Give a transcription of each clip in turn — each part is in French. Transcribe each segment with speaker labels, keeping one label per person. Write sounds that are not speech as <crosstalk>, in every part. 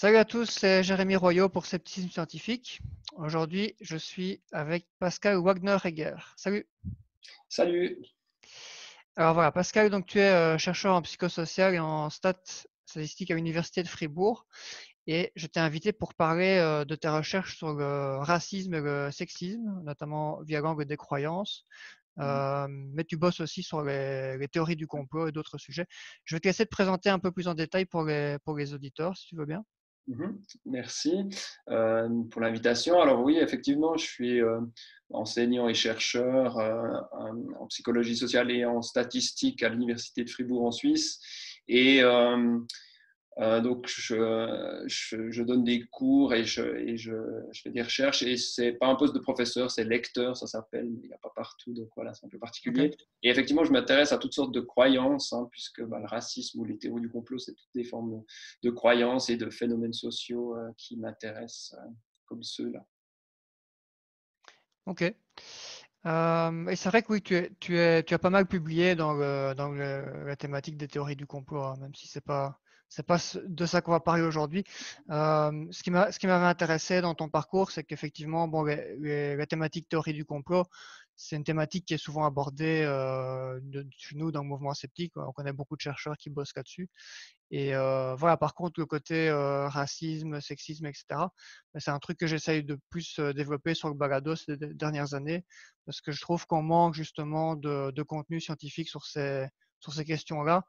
Speaker 1: Salut à tous, c'est Jérémy Royot pour Scepticisme Scientifique. Aujourd'hui, je suis avec Pascal Wagner-Heger. Salut.
Speaker 2: Salut.
Speaker 1: Alors voilà, Pascal, donc tu es euh, chercheur en psychosocial et en stats statistiques à l'Université de Fribourg. Et je t'ai invité pour parler euh, de tes recherches sur le racisme et le sexisme, notamment via l'angle des croyances. Mmh. Euh, mais tu bosses aussi sur les, théories du complot et d'autres sujets. Je vais te laisser te présenter un peu plus en détail pour les, pour les auditeurs, si tu veux bien.
Speaker 2: Mmh Merci euh, pour l'invitation. Alors oui, effectivement, je suis enseignant et chercheur en psychologie sociale et en statistique à l'Université de Fribourg en Suisse. Et euh, donc, je, je, donne des cours et, je, et je, fais des recherches. Et c'est pas un poste de professeur, c'est lecteur, ça s'appelle. Il n'y a pas partout, donc voilà, c'est un peu particulier. Et effectivement, je m'intéresse à toutes sortes de croyances, hein, puisque bah, le racisme ou les théories du complot, c'est toutes des formes de, croyances et de phénomènes sociaux euh, qui m'intéressent, euh, comme ceux-là.
Speaker 1: Ok. et c'est vrai que oui, tu, es, tu, es, tu, as pas mal publié dans, dans la thématique des théories du complot, hein, même si c'est pas c'est pas de ça qu'on va parler aujourd'hui. Euh, ce qui m'avait intéressé dans ton parcours, c'est qu'effectivement, bon, la thématique théorie du complot, c'est une thématique qui est souvent abordée euh, chez nous dans le mouvement sceptique. On connaît beaucoup de chercheurs qui bossent là-dessus. Et euh, voilà, par contre, le côté racisme, sexisme, etc., ben, c'est un truc que j'essaye de plus développer sur le balado ces dernières années, parce que je trouve qu'on manque justement de contenu scientifique sur ces, sur ces questions-là,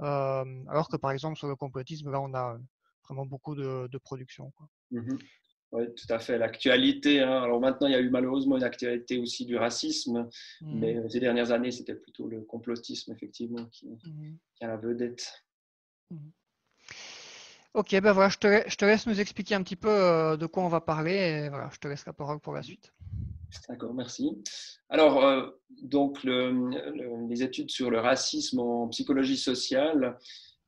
Speaker 1: alors que par exemple sur le complotisme, là, on a vraiment beaucoup de, production.
Speaker 2: Mmh oui, tout à fait. L'actualité, hein. alors maintenant, il y a eu malheureusement une actualité aussi du racisme, mais mmh. ces dernières années, c'était plutôt le complotisme, effectivement, qui, mmh qui a la vedette.
Speaker 1: Ok, ben voilà, je te, je te, laisse nous expliquer un petit peu de quoi on va parler et voilà, je te laisse la parole pour la suite.
Speaker 2: D'accord, merci. Alors, euh, donc, les études sur le racisme en psychologie sociale,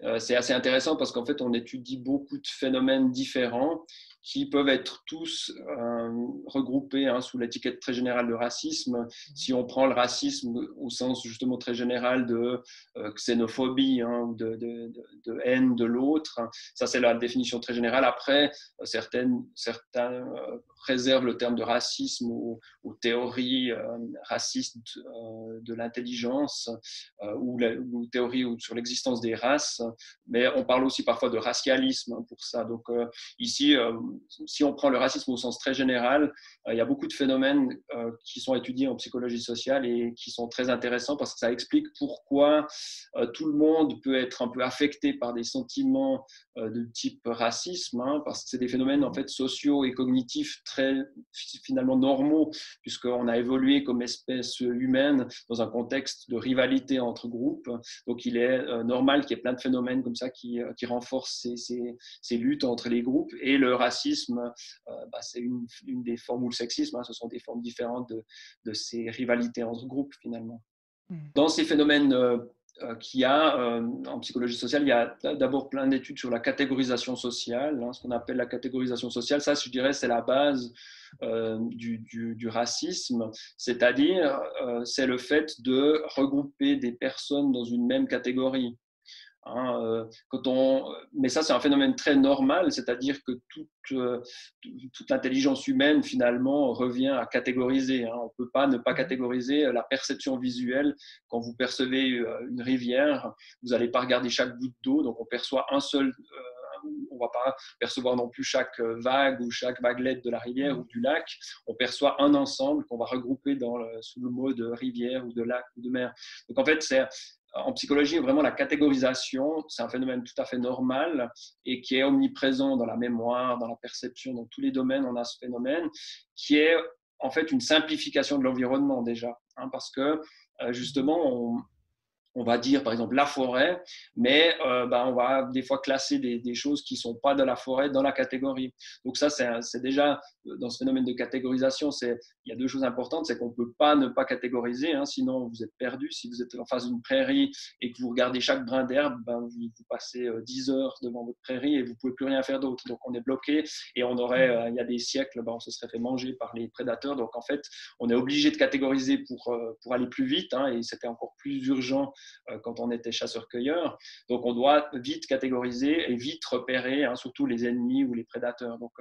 Speaker 2: euh, c'est assez intéressant parce qu'en fait, on étudie beaucoup de phénomènes différents qui peuvent être tous euh, regroupés hein, sous l'étiquette très générale de racisme. Si on prend le racisme au sens justement très général de euh, xénophobie hein, ou de, de, de, haine de l'autre, ça c'est la définition très générale. Après, certaines, certains réservent le terme de racisme aux, théories racistes de l'intelligence ou, ou, théories sur l'existence des races, mais on parle aussi parfois de racialisme hein, pour ça. Donc ici, si on prend le racisme au sens très général, euh, il y a beaucoup de phénomènes euh, qui sont étudiés en psychologie sociale et qui sont très intéressants parce que ça explique pourquoi euh, tout le monde peut être un peu affecté par des sentiments de type racisme, hein, parce que c'est des phénomènes en fait sociaux et cognitifs très finalement normaux, puisqu'on a évolué comme espèce humaine dans un contexte de rivalité entre groupes. Donc il est normal qu'il y ait plein de phénomènes comme ça qui, qui renforcent ces, ces, ces luttes entre les groupes et le racisme euh, bah, c'est une, des formes, ou le sexisme, hein, ce sont des formes différentes de, ces rivalités entre groupes finalement. Hmm. Dans ces phénomènes euh, euh, y a en psychologie sociale, il y a d'abord plein d'études sur la catégorisation sociale, hein, ce qu'on appelle la catégorisation sociale. Ça, je dirais, c'est la base du, du, racisme, c'est-à-dire c'est le fait de regrouper des personnes dans une même catégorie. Hein, euh, quand on, mais ça, c'est un phénomène très normal, c'est-à-dire que toute, euh, toute l'intelligence humaine, finalement, revient à catégoriser. Hein. On ne peut pas ne pas catégoriser la perception visuelle. Quand vous percevez euh, une rivière, vous n'allez pas regarder chaque goutte d'eau, donc on perçoit un seul. on ne va pas percevoir non plus chaque vague ou chaque vaguelette de la rivière ou du lac. On perçoit un ensemble qu'on va regrouper dans sous le mot de rivière ou de lac ou de mer. Donc en fait, c'est en psychologie, vraiment la catégorisation, c'est un phénomène tout à fait normal et qui est omniprésent dans la mémoire, dans la perception, dans tous les domaines, on a ce phénomène qui est en fait une simplification de l'environnement déjà, hein, parce que euh, justement, on, on va dire par exemple la forêt, mais euh, bah, on va des fois classer des, choses qui ne sont pas de la forêt dans la catégorie. Donc ça, c'est déjà dans ce phénomène de catégorisation, il y a deux choses importantes, c'est qu'on ne peut pas ne pas catégoriser, hein, sinon vous êtes perdu. Si vous êtes en face d'une prairie et que vous regardez chaque brin d'herbe, ben, vous, passez 10 euh, heures devant votre prairie et vous ne pouvez plus rien faire d'autre. Donc on est bloqué et on aurait, euh, il y a des siècles, ben, on se serait fait manger par les prédateurs. Donc en fait, on est obligé de catégoriser pour, pour aller plus vite hein, et c'était encore plus urgent quand on était chasseur-cueilleur. Donc on doit vite catégoriser et vite repérer, hein, surtout les ennemis ou les prédateurs. Donc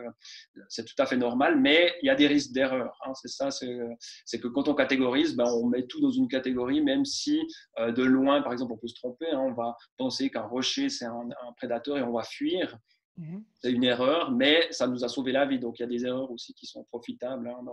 Speaker 2: c'est tout à fait normal, mais il y a des risques d'erreur. Hein. c'est ça, c'est que quand on catégorise, ben, on met tout dans une catégorie, même si de loin, par exemple, on peut se tromper. Hein. on va penser qu'un rocher, c'est un prédateur et on va fuir. Mhm. C'est une erreur, mais ça nous a sauvé la vie. Donc, il y a des erreurs aussi qui sont profitables. Hein,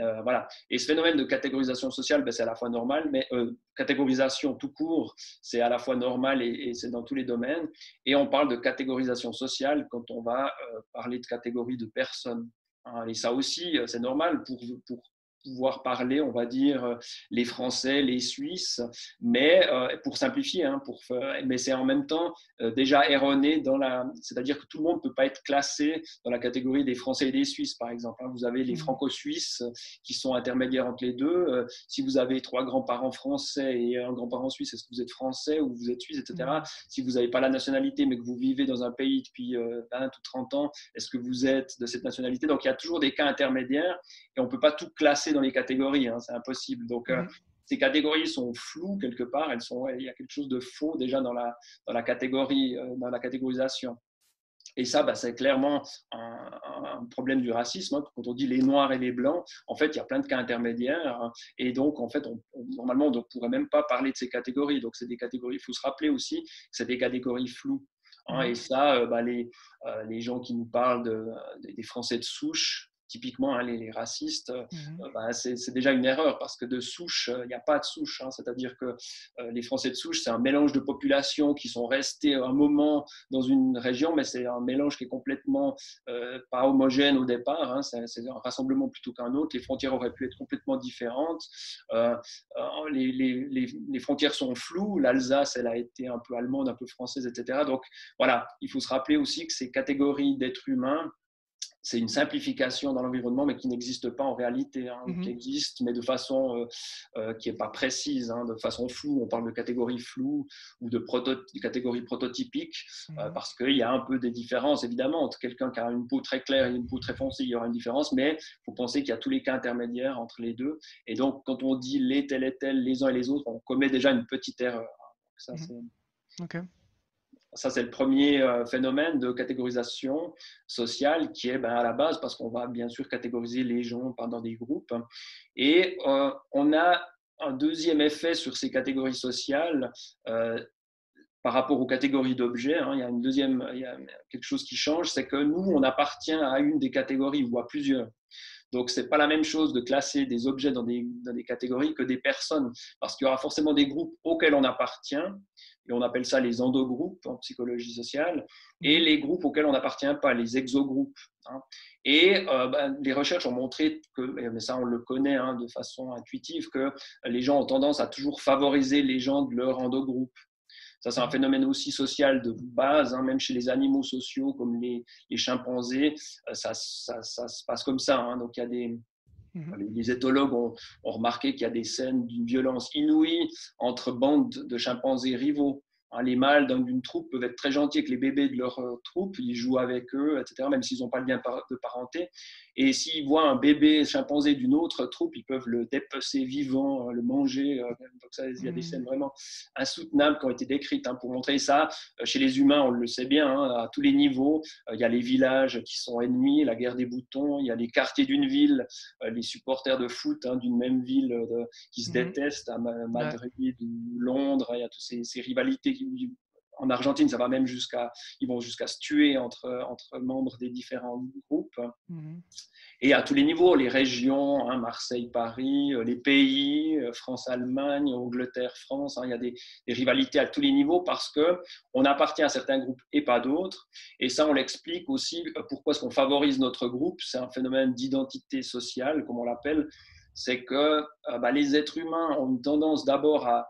Speaker 2: euh, voilà. Et ce phénomène de catégorisation sociale, ben, c'est à la fois normal, mais euh, catégorisation tout court, c'est à la fois normal et, c'est dans tous les domaines. Et on parle de catégorisation sociale quand on va euh, parler de catégorie de personnes. Hein. et ça aussi, c'est normal pour, pour pouvoir parler, on va dire, euh, les Français, les Suisses, mais euh, pour simplifier, hein, pour, mais c'est en même temps euh, déjà erroné dans la, c'est-à-dire que tout le monde ne peut pas être classé dans la catégorie des Français et des Suisses, par exemple. Hein. Vous avez les mmh. Franco-Suisses qui sont intermédiaires entre les deux. Si vous avez trois grands-parents français et un grand-parent suisse, est-ce que vous êtes français ou vous êtes suisse, etc. Mmh. Si vous n'avez pas la nationalité, mais que vous vivez dans un pays depuis 20 ou 30 ans, est-ce que vous êtes de cette nationalité? Donc il y a toujours des cas intermédiaires et on ne peut pas tout classer dans les catégories, hein, c'est impossible. Donc, euh, mhm. ces catégories sont floues quelque part, elles sont, il y a quelque chose de faux déjà dans la, dans la catégorie, euh, dans la catégorisation. Et ça, bah, c'est clairement un, problème du racisme. Hein. Quand on dit les noirs et les blancs, en fait, il y a plein de cas intermédiaires. Hein. et donc, en fait, on, normalement, on ne pourrait même pas parler de ces catégories. Donc, c'est des catégories, il faut se rappeler aussi que c'est des catégories floues. Mhm. et ça, euh, bah, les, les gens qui nous parlent de, des Français de souche, typiquement, hein, les, racistes, mmh euh, bah, c'est déjà une erreur parce que de souche, euh, il n'y a pas de souche. Hein. C'est-à-dire que euh, les Français de souche, c'est un mélange de populations qui sont restées un moment dans une région, mais c'est un mélange qui est complètement pas homogène au départ. Hein. C'est un rassemblement plutôt qu'un autre. Les frontières auraient pu être complètement différentes. Les, les, les, frontières sont floues. L'Alsace, elle a été un peu allemande, un peu française, etc. Donc voilà, il faut se rappeler aussi que ces catégories d'êtres humains, c'est une simplification dans l'environnement, mais qui n'existe pas en réalité, hein, mhm. qui existe, mais de façon euh, euh, qui n'est pas précise, hein, de façon floue. On parle de catégories floues ou de, proto catégories prototypiques, euh, mhm. parce qu'il y a un peu des différences, évidemment, entre quelqu'un qui a une peau très claire et une peau très foncée, il y aura une différence, mais il faut penser qu'il y a tous les cas intermédiaires entre les deux. Et donc, quand on dit les tel et tel, les uns et les autres, on commet déjà une petite erreur. Ça, mhm. Ok. Ça, c'est le premier euh, phénomène de catégorisation sociale qui est ben, à la base parce qu'on va bien sûr catégoriser les gens pendant des groupes. Et euh, on a un deuxième effet sur ces catégories sociales euh, par rapport aux catégories d'objets. Hein. il y a une deuxième, quelque chose qui change, c'est que nous, on appartient à une des catégories ou à plusieurs. Donc, ce n'est pas la même chose de classer des objets dans des, dans des catégories que des personnes, parce qu'il y aura forcément des groupes auxquels on appartient, et on appelle ça les endogroupes en psychologie sociale, et les groupes auxquels on n'appartient pas, les exogroupes. Hein. Et euh, ben, les recherches ont montré que, mais ça on le connaît hein, de façon intuitive, que les gens ont tendance à toujours favoriser les gens de leur endogroupe. Ça, c'est un phénomène aussi social de base, hein, même chez les animaux sociaux comme les, chimpanzés, euh, ça, ça, se passe comme ça. Donc, il y a des. Les éthologues ont, remarqué qu'il y a des scènes d'une violence inouïe entre bandes de chimpanzés rivaux. Hein, les mâles d'une troupe peuvent être très gentils avec les bébés de leur euh, troupe, ils jouent avec eux, etc., même s'ils n'ont pas le lien de parenté. Et s'ils voient un bébé chimpanzé d'une autre troupe, ils peuvent le dépecer vivant, euh, le manger. Euh, donc ça, il y a des mmh. scènes vraiment insoutenables qui ont été décrites hein, pour montrer ça. Chez les humains, on le sait bien, hein, à tous les niveaux. Il y a les villages qui sont ennemis, la guerre des boutons. Il y a les quartiers d'une ville, les supporters de foot d'une même ville qui se mmh. détestent à Madrid Londres. Il y a toutes ces, ces rivalités qui, en Argentine, ça va même jusqu'à, ils vont jusqu'à se tuer entre, entre membres des différents groupes. Mhm. Et à tous les niveaux, les régions, hein, Marseille, Paris, euh, les pays, euh, France, Allemagne, Angleterre, France, hein, il y a des, rivalités à tous les niveaux parce que on appartient à certains groupes et pas d'autres. Et ça, on l'explique aussi euh, pourquoi est-ce qu'on favorise notre groupe. C'est un phénomène d'identité sociale, comme on l'appelle. C'est que bah, les êtres humains ont une tendance d'abord à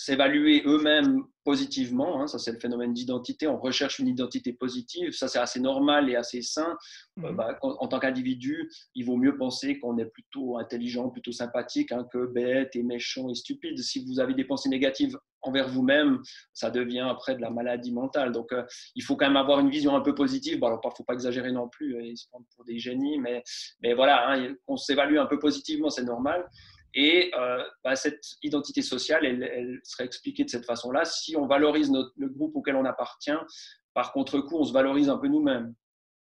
Speaker 2: s'évaluer eux-mêmes positivement. Hein, ça, c'est le phénomène d'identité. On recherche une identité positive. Ça, c'est assez normal et assez sain. Euh, mhm. bah, en, tant qu'individu, il vaut mieux penser qu'on est plutôt intelligent, plutôt sympathique hein, que bête et méchant et stupide. Si vous avez des pensées négatives envers vous-même, ça devient après de la maladie mentale. Donc, euh, il faut quand même avoir une vision un peu positive. Bon, alors, il ne faut pas exagérer non plus et se prendre pour des génies, mais, mais voilà, hein, on s'évalue un peu positivement, c'est normal. Et euh, bah, cette identité sociale, elle, serait expliquée de cette façon-là. Si on valorise notre, le groupe auquel on appartient, par contre-coup, on se valorise un peu nous-mêmes.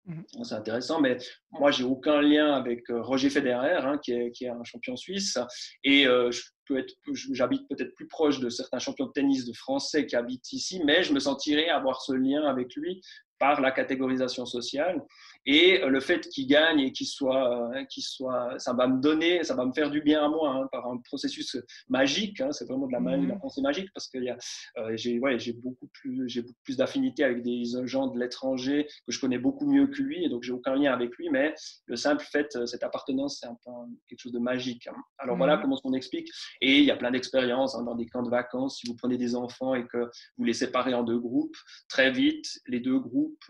Speaker 2: Mmh. C'est intéressant, mais moi, j'ai aucun lien avec euh, Roger Federer, hein, qui, est, qui, est, un champion suisse, et euh, j'habite peut-être plus proche de certains champions de tennis de français qui habitent ici, mais je me sentirais avoir ce lien avec lui par la catégorisation sociale. Et le fait qu'il gagne et qu'il soit, euh, qu'il soit, ça va me donner, ça va me faire du bien à moi hein, par un processus magique. Hein, c'est vraiment de la, magie, la mhm. pensée magique parce que euh, j'ai ouais, beaucoup plus, j'ai beaucoup plus d'affinité avec des gens de l'étranger que je connais beaucoup mieux que lui, et donc j'ai aucun lien avec lui. Mais le simple fait, euh, cette appartenance, c'est un peu quelque chose de magique. Hein. Alors voilà mhm. comment on explique. Et il y a plein d'expériences dans des camps de vacances. Si vous prenez des enfants et que vous les séparez en deux groupes, très vite, les deux groupes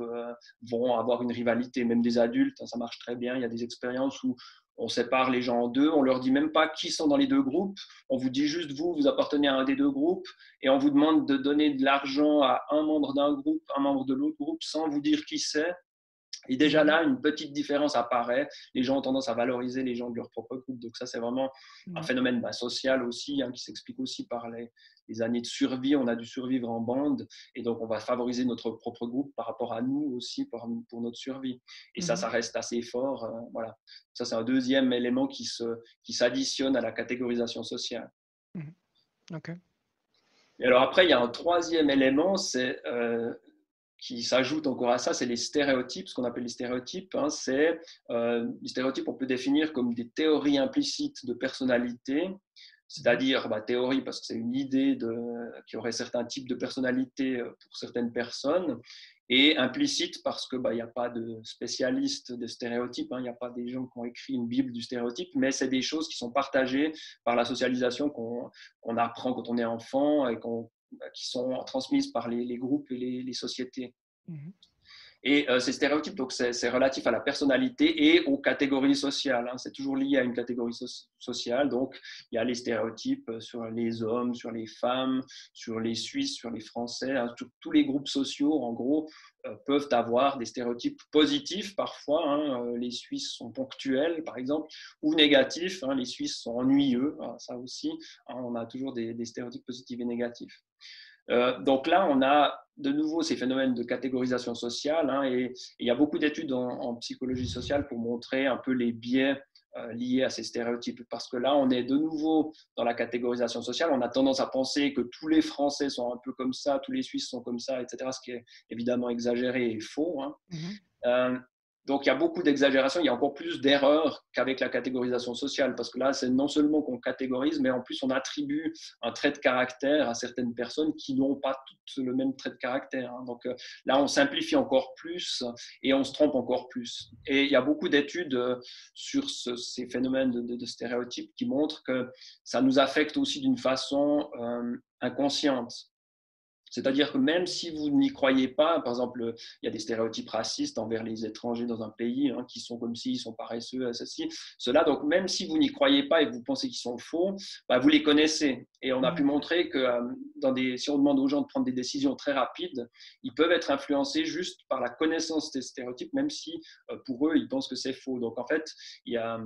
Speaker 2: vont avoir une rivalité même des adultes, hein, ça marche très bien. Il y a des expériences où on sépare les gens en deux, on leur dit même pas qui sont dans les deux groupes, on vous dit juste vous, vous appartenez à un des deux groupes, et on vous demande de donner de l'argent à un membre d'un groupe, un membre de l'autre groupe, sans vous dire qui c'est. Et déjà là, une petite différence apparaît. Les gens ont tendance à valoriser les gens de leur propre groupe. Donc ça, c'est vraiment un phénomène bah, social aussi, hein, qui s'explique aussi par les, les années de survie, on a dû survivre en bande, et donc on va favoriser notre propre groupe par rapport à nous aussi pour, pour notre survie. Et ça, ça mhm. reste assez fort. Euh, voilà. Ça, c'est un deuxième élément qui, se, qui s'additionne à la catégorisation sociale.
Speaker 1: Mhm. OK.
Speaker 2: Et alors après, il y a un troisième élément, c'est euh, qui s'ajoute encore à ça, c'est les stéréotypes, ce qu'on appelle les stéréotypes. Hein, c'est euh, les stéréotypes, on peut définir comme des théories implicites de personnalité c'est-à-dire bah, théorie parce que c'est une idée de, qui aurait certains types de personnalités euh, pour certaines personnes, et implicite parce qu'il bah, n'y a pas de spécialistes de stéréotypes, hein. il n'y a pas des gens qui ont écrit une Bible du stéréotype, mais c'est des choses qui sont partagées par la socialisation qu'on apprend quand on est enfant et bah, qui sont transmises par les, groupes et les, sociétés. Mmh et euh, ces stéréotypes, donc c'est relatif à la personnalité et aux catégories sociales. Hein. C'est toujours lié à une catégorie sociale. Donc il y a les stéréotypes sur les hommes, sur les femmes, sur les Suisses, sur les Français. Hein. Tous les groupes sociaux, en gros, euh, peuvent avoir des stéréotypes positifs parfois. Hein. Euh, les Suisses sont ponctuels, par exemple, ou négatifs. Les Suisses sont ennuyeux. Ça aussi, on a toujours des stéréotypes positifs et négatifs. Euh, donc là, on a de nouveau ces phénomènes de catégorisation sociale hein, et, il y a beaucoup d'études en, psychologie sociale pour montrer un peu les biais euh, liés à ces stéréotypes parce que là, on est de nouveau dans la catégorisation sociale. On a tendance à penser que tous les Français sont un peu comme ça, tous les Suisses sont comme ça, etc., ce qui est évidemment exagéré et faux. Hein. Mm-hmm. Euh, donc il y a beaucoup d'exagération, il y a encore plus d'erreurs qu'avec la catégorisation sociale, parce que là, c'est non seulement qu'on catégorise, mais en plus on attribue un trait de caractère à certaines personnes qui n'ont pas toutes le même trait de caractère. Hein. Donc euh, là, on simplifie encore plus et on se trompe encore plus. Et il y a beaucoup d'études euh, sur ces phénomènes de, stéréotypes qui montrent que ça nous affecte aussi d'une façon euh, inconsciente. C'est-à-dire que même si vous n'y croyez pas, par exemple, il y a des stéréotypes racistes envers les étrangers dans un pays hein, qui sont comme s'ils sont paresseux, ceci, cela. Donc même si vous n'y croyez pas et vous pensez qu'ils sont faux, bah, vous les connaissez. Et on a pu mm. montrer que euh, dans des, si on demande aux gens de prendre des décisions très rapides, ils peuvent être influencés juste par la connaissance des stéréotypes, même si euh, pour eux, ils pensent que c'est faux. Donc en fait, il y a,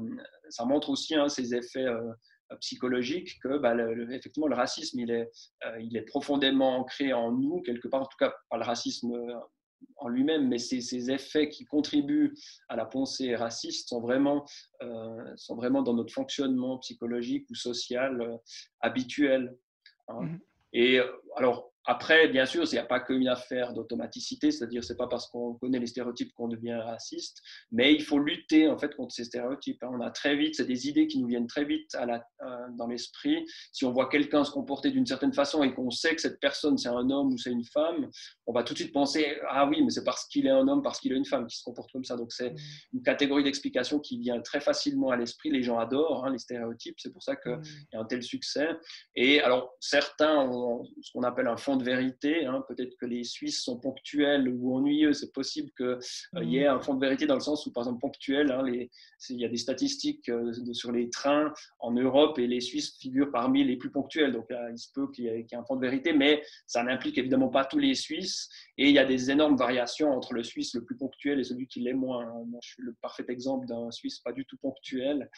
Speaker 2: ça montre aussi hein, ces effets. Euh, psychologique que bah, le, effectivement le racisme il est, euh, il est profondément ancré en nous quelque part en tout cas pas le racisme euh, en lui-même mais ces, effets qui contribuent à la pensée raciste sont vraiment euh, sont vraiment dans notre fonctionnement psychologique ou social habituel hein. mmh et alors après, bien sûr, il n'y a pas qu'une affaire d'automaticité, c'est-à-dire c'est pas parce qu'on connaît les stéréotypes qu'on devient raciste, mais il faut lutter en fait contre ces stéréotypes. Hein. On a très vite, c'est des idées qui nous viennent très vite à la, euh, dans l'esprit. Si on voit quelqu'un se comporter d'une certaine façon et qu'on sait que cette personne c'est un homme ou c'est une femme, on va tout de suite penser ah oui, mais c'est parce qu'il est un homme, parce qu'il est une femme qui se comporte comme ça. Donc c'est mmh. une catégorie d'explication qui vient très facilement à l'esprit. Les gens adorent hein, les stéréotypes, c'est pour ça qu'il y a un tel succès. Et alors certains ont ce qu'on appelle un fond de vérité. Hein. Peut-être que les Suisses sont ponctuels ou ennuyeux. C'est possible qu'il euh, y ait un fond de vérité dans le sens où, par exemple, ponctuel, hein, les, il y a des statistiques euh, sur les trains en Europe et les Suisses figurent parmi les plus ponctuels. Donc, il se peut qu'il y, ait un fond de vérité, mais ça n'implique évidemment pas tous les Suisses. Et il y a des énormes variations entre le Suisse le plus ponctuel et celui qui l'est moins. Moi, je suis le parfait exemple d'un Suisse pas du tout ponctuel.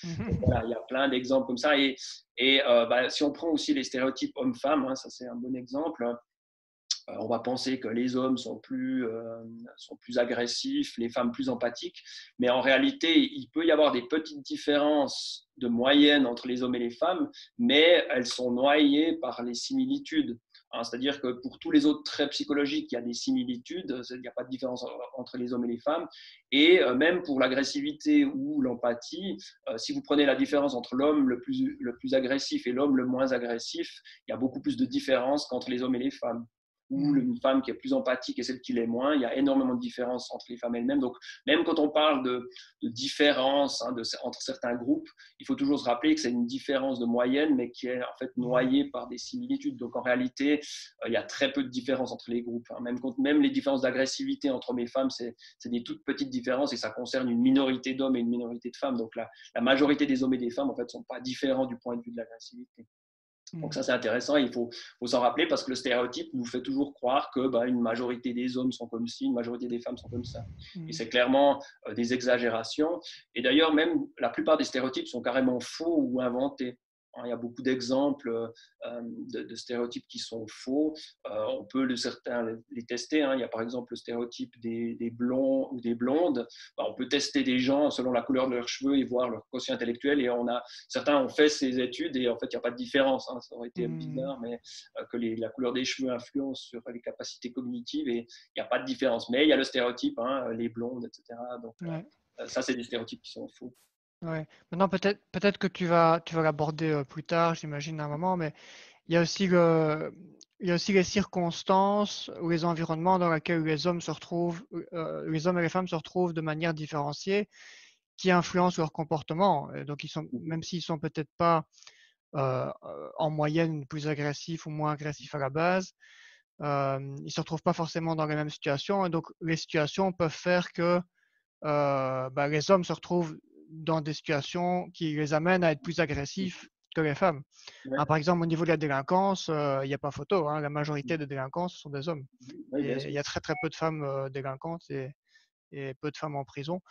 Speaker 2: Voilà, il y a plein d'exemples comme ça. Et, et bah, si on prend aussi les stéréotypes hommes-femmes, hein, ça c'est un bon exemple, euh, on va penser que les hommes sont plus, euh, sont plus agressifs, les femmes plus empathiques, mais en réalité, il peut y avoir des petites différences de moyenne entre les hommes et les femmes, mais elles sont noyées par les similitudes. Hein, c'est-à-dire que pour tous les autres traits psychologiques, il y a des similitudes, il n'y a pas de différence entre les hommes et les femmes. Et euh, même pour l'agressivité ou l'empathie, si vous prenez la différence entre l'homme le plus, le plus agressif et l'homme le moins agressif, il y a beaucoup plus de différence qu'entre les hommes et les femmes ou une femme qui est plus empathique et celle qui l'est moins. Il y a énormément de différences entre les femmes elles-mêmes. Donc, même quand on parle de, de différence hein, entre certains groupes, il faut toujours se rappeler que c'est une différence de moyenne, mais qui est en fait noyée par des similitudes. Donc, en réalité, euh, il y a très peu de différences entre les groupes. Hein. Même, même les différences d'agressivité entre hommes et femmes, c'est des toutes petites différences et ça concerne une minorité d'hommes et une minorité de femmes. Donc, la, la majorité des hommes et des femmes, en fait, ne sont pas différents du point de vue de l'agressivité. Donc ça, c'est intéressant il faut, s'en rappeler parce que le stéréotype nous fait toujours croire que bah, une majorité des hommes sont comme ci, une majorité des femmes sont comme ça. Et mm. c'est clairement euh, des exagérations. Et d'ailleurs, même la plupart des stéréotypes sont carrément faux ou inventés. Hein, il y a beaucoup d'exemples euh, de, stéréotypes qui sont faux. Euh, on peut le, certains les tester. Hein. Il y a par exemple le stéréotype des, blonds ou des blondes. Bah, on peut tester des gens selon la couleur de leurs cheveux et voir leur quotient intellectuel. Et on a, certains ont fait ces études et en fait, il n'y a pas de différence. Hein. Ça aurait été mmh. bizarre, mais euh, que la couleur des cheveux influence sur les capacités cognitives et il n'y a pas de différence. Mais il y a le stéréotype, les blondes, etc. Donc, ça, c'est des stéréotypes qui sont faux.
Speaker 1: Ouais. Maintenant, peut-être peut-être que tu vas, tu vas l'aborder euh, plus tard, j'imagine, à un moment, mais il y a aussi le, il y a aussi les circonstances ou les environnements dans lesquels les hommes se retrouvent, euh, les hommes et les femmes se retrouvent de manière différenciée, qui influencent leur comportement. donc, ils sont, même s'ils sont peut-être pas euh, en moyenne plus agressifs ou moins agressifs à la base, euh, ils se retrouvent pas forcément dans les mêmes situations. Et donc, les situations peuvent faire que bah, les hommes se retrouvent dans des situations qui les amènent à être plus agressifs que les femmes. Ah, par exemple, au niveau de la délinquance, euh, il n'y a pas photo. Hein. la majorité des délinquants, ce sont des hommes. il y a très très peu de femmes euh, délinquantes et, peu de femmes en prison.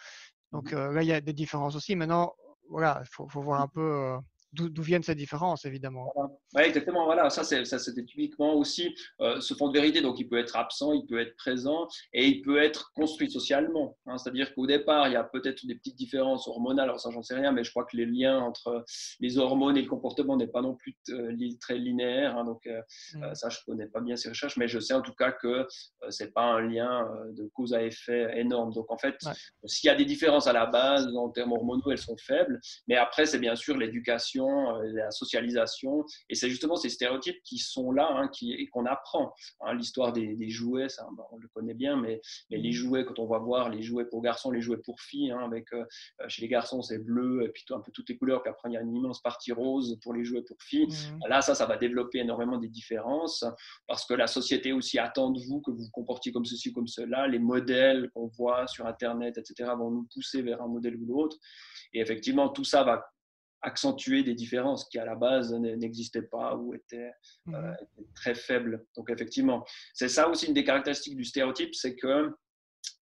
Speaker 1: Donc mmh euh, là, il y a des différences aussi. Maintenant, voilà, il faut, faut, voir un peu d'où viennent ces différences, évidemment.
Speaker 2: Oui, exactement. Voilà, ça, c'était typiquement aussi euh, ce fond de vérité. Donc, il peut être absent, il peut être présent et il peut être construit socialement. Hein. C'est-à-dire qu'au départ, il y a peut-être des petites différences hormonales. Alors, ça, j'en sais rien, mais je crois que les liens entre les hormones et le comportement n'est pas non plus euh, très linéaire. Hein. donc, euh, mm. ça, je ne connais pas bien ces recherches, mais je sais en tout cas que ce n'est pas un lien de cause à effet énorme. Donc, en fait, s'il y a des différences à la base en termes hormonaux, elles sont faibles. Mais après, c'est bien sûr l'éducation euh, la socialisation. Et c'est justement ces stéréotypes qui sont là hein, qui, et qu'on apprend. Hein. L'histoire des, jouets, ça, on le connaît bien, mais, mais, les jouets, quand on va voir les jouets pour garçons, les jouets pour filles, hein, avec, euh, euh, chez les garçons c'est bleu, et puis un peu toutes les couleurs, puis après il y a une immense partie rose pour les jouets pour filles. Mmh. Là, ça, ça va développer énormément des différences, parce que la société aussi attend de vous que vous vous comportiez comme ceci comme cela. Les modèles qu'on voit sur Internet, etc., vont nous pousser vers un modèle ou l'autre. Et effectivement, tout ça va accentuer des différences qui à la base n'existaient pas ou étaient, euh, mmh très faibles. Donc effectivement, c'est ça aussi une des caractéristiques du stéréotype, c'est que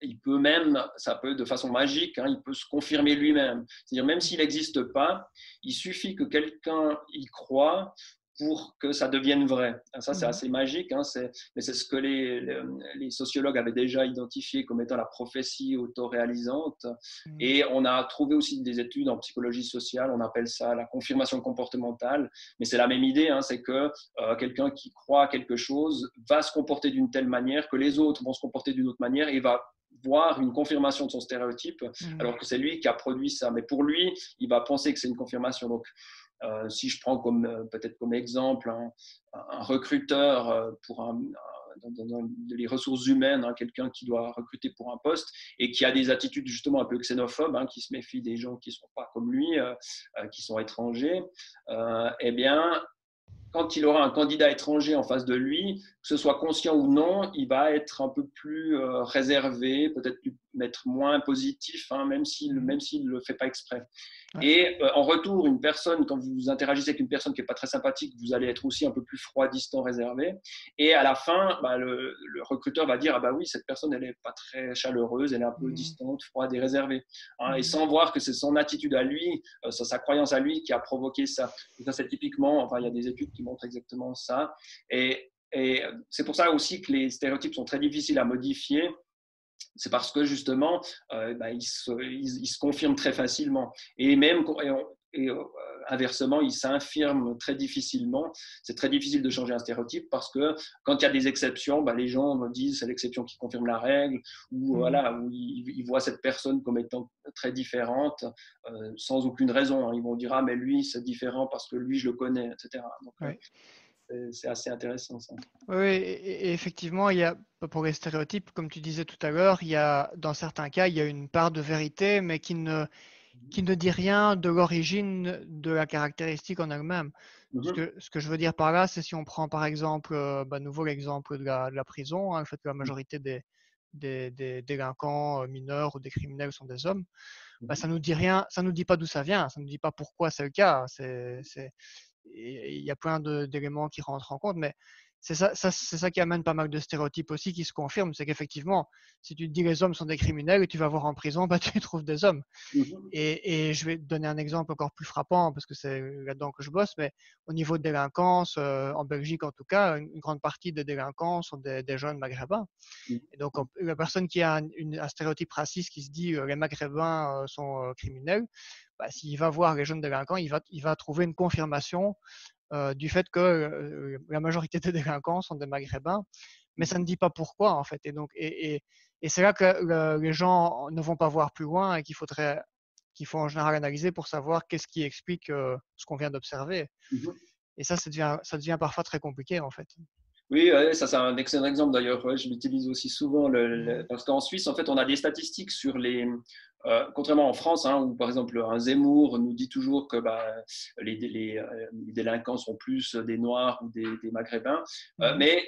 Speaker 2: il peut même, ça peut de façon magique, hein, il peut se confirmer lui-même. C'est-à-dire même s'il n'existe pas, il suffit que quelqu'un y croit pour que ça devienne vrai. Ça, c'est mhm. assez magique, hein, mais c'est ce que les, les, sociologues avaient déjà identifié comme étant la prophétie autoréalisante. Mhm. Et on a trouvé aussi des études en psychologie sociale, on appelle ça la confirmation comportementale, mais c'est la même idée, hein, c'est que euh, quelqu'un qui croit à quelque chose va se comporter d'une telle manière que les autres vont se comporter d'une autre manière et va voir une confirmation de son stéréotype, mhm. alors que c'est lui qui a produit ça. Mais pour lui, il va penser que c'est une confirmation. Donc, euh, si je prends comme euh, peut-être comme exemple un, recruteur euh, pour un, dans, les ressources humaines, hein, quelqu'un qui doit recruter pour un poste et qui a des attitudes justement un peu xénophobes, hein, qui se méfie des gens qui ne sont pas comme lui, qui sont étrangers, eh bien, quand il aura un candidat étranger en face de lui, que ce soit conscient ou non, il va être un peu plus réservé, peut-être mettre moins positif, hein, même s'il ne même s'il le fait pas exprès. Et euh, en retour, une personne, quand vous interagissez avec une personne qui n'est pas très sympathique, vous allez être aussi un peu plus froid, distant, réservé. Et à la fin, bah, le, recruteur va dire ah bah oui, cette personne elle n'est pas très chaleureuse, elle est un peu mmh. distante, froide et réservée. Hein, et mmh. sans voir que c'est son attitude à lui, euh, sa croyance à lui qui a provoqué ça. Et ça c'est typiquement, enfin il y a des études qui montrent exactement ça. Et, et c'est pour ça aussi que les stéréotypes sont très difficiles à modifier c'est parce que justement, euh, bah, ils, se, confirment très facilement. Et même, et, euh, inversement, ils s'infirment très difficilement. C'est très difficile de changer un stéréotype parce que quand il y a des exceptions, bah, les gens me disent c'est l'exception qui confirme la règle, ou mmh. voilà, ils, voient cette personne comme étant très différente euh, sans aucune raison. Ils vont dire ah mais lui c'est différent parce que lui je le connais, etc. Donc, c'est assez intéressant ça.
Speaker 1: Oui, et, effectivement, il y a, pour les stéréotypes, comme tu disais tout à l'heure, il y a, dans certains cas, il y a une part de vérité, mais qui ne, qui ne dit rien de l'origine de la caractéristique en elle-même. ce, mhm. que, ce, que, je veux dire par là, c'est si on prend par exemple, euh, bah, nouveau l'exemple de la, de la prison, hein, le fait que la majorité des, des, des délinquants euh, mineurs ou des criminels sont des hommes, bah, mhm. ça nous dit rien, ça nous dit pas d'où ça vient, ça nous dit pas pourquoi c'est le cas. C'est, il y a plein d'éléments qui rentrent en compte, mais c'est ça, c'est ça qui amène pas mal de stéréotypes aussi qui se confirment. C'est qu'effectivement, si tu te dis les hommes sont des criminels et tu vas voir en prison, bah, <laughs> tu trouves des hommes. Mmh et, je vais te donner un exemple encore plus frappant parce que c'est là-dedans que je bosse, mais au niveau de délinquance, euh, en Belgique en tout cas, une, grande partie des délinquants sont des, jeunes maghrébins. Mmh. Et donc, la personne qui a un, stéréotype raciste qui se dit euh, les maghrébins euh, sont criminels, bah, s'il va voir les jeunes délinquants, il va, il va trouver une confirmation euh, du fait que euh, la majorité des délinquants sont des maghrébins, mais ça ne dit pas pourquoi en fait. Et donc, et, et, c'est là que les gens ne vont pas voir plus loin et qu'il faudrait, qu'il faut en général analyser pour savoir qu'est-ce qui explique euh, ce qu'on vient d'observer. Mmh et ça, ça devient, ça devient parfois très compliqué en fait.
Speaker 2: Oui, ça c'est un excellent exemple d'ailleurs. je l'utilise aussi souvent le, parce qu'en Suisse, en fait, on a des statistiques sur les, euh, contrairement en France, hein, où par exemple un Zemmour nous dit toujours que bah, les, les, euh, les, délinquants sont plus des Noirs ou des, des Maghrébins, euh, mmh. mais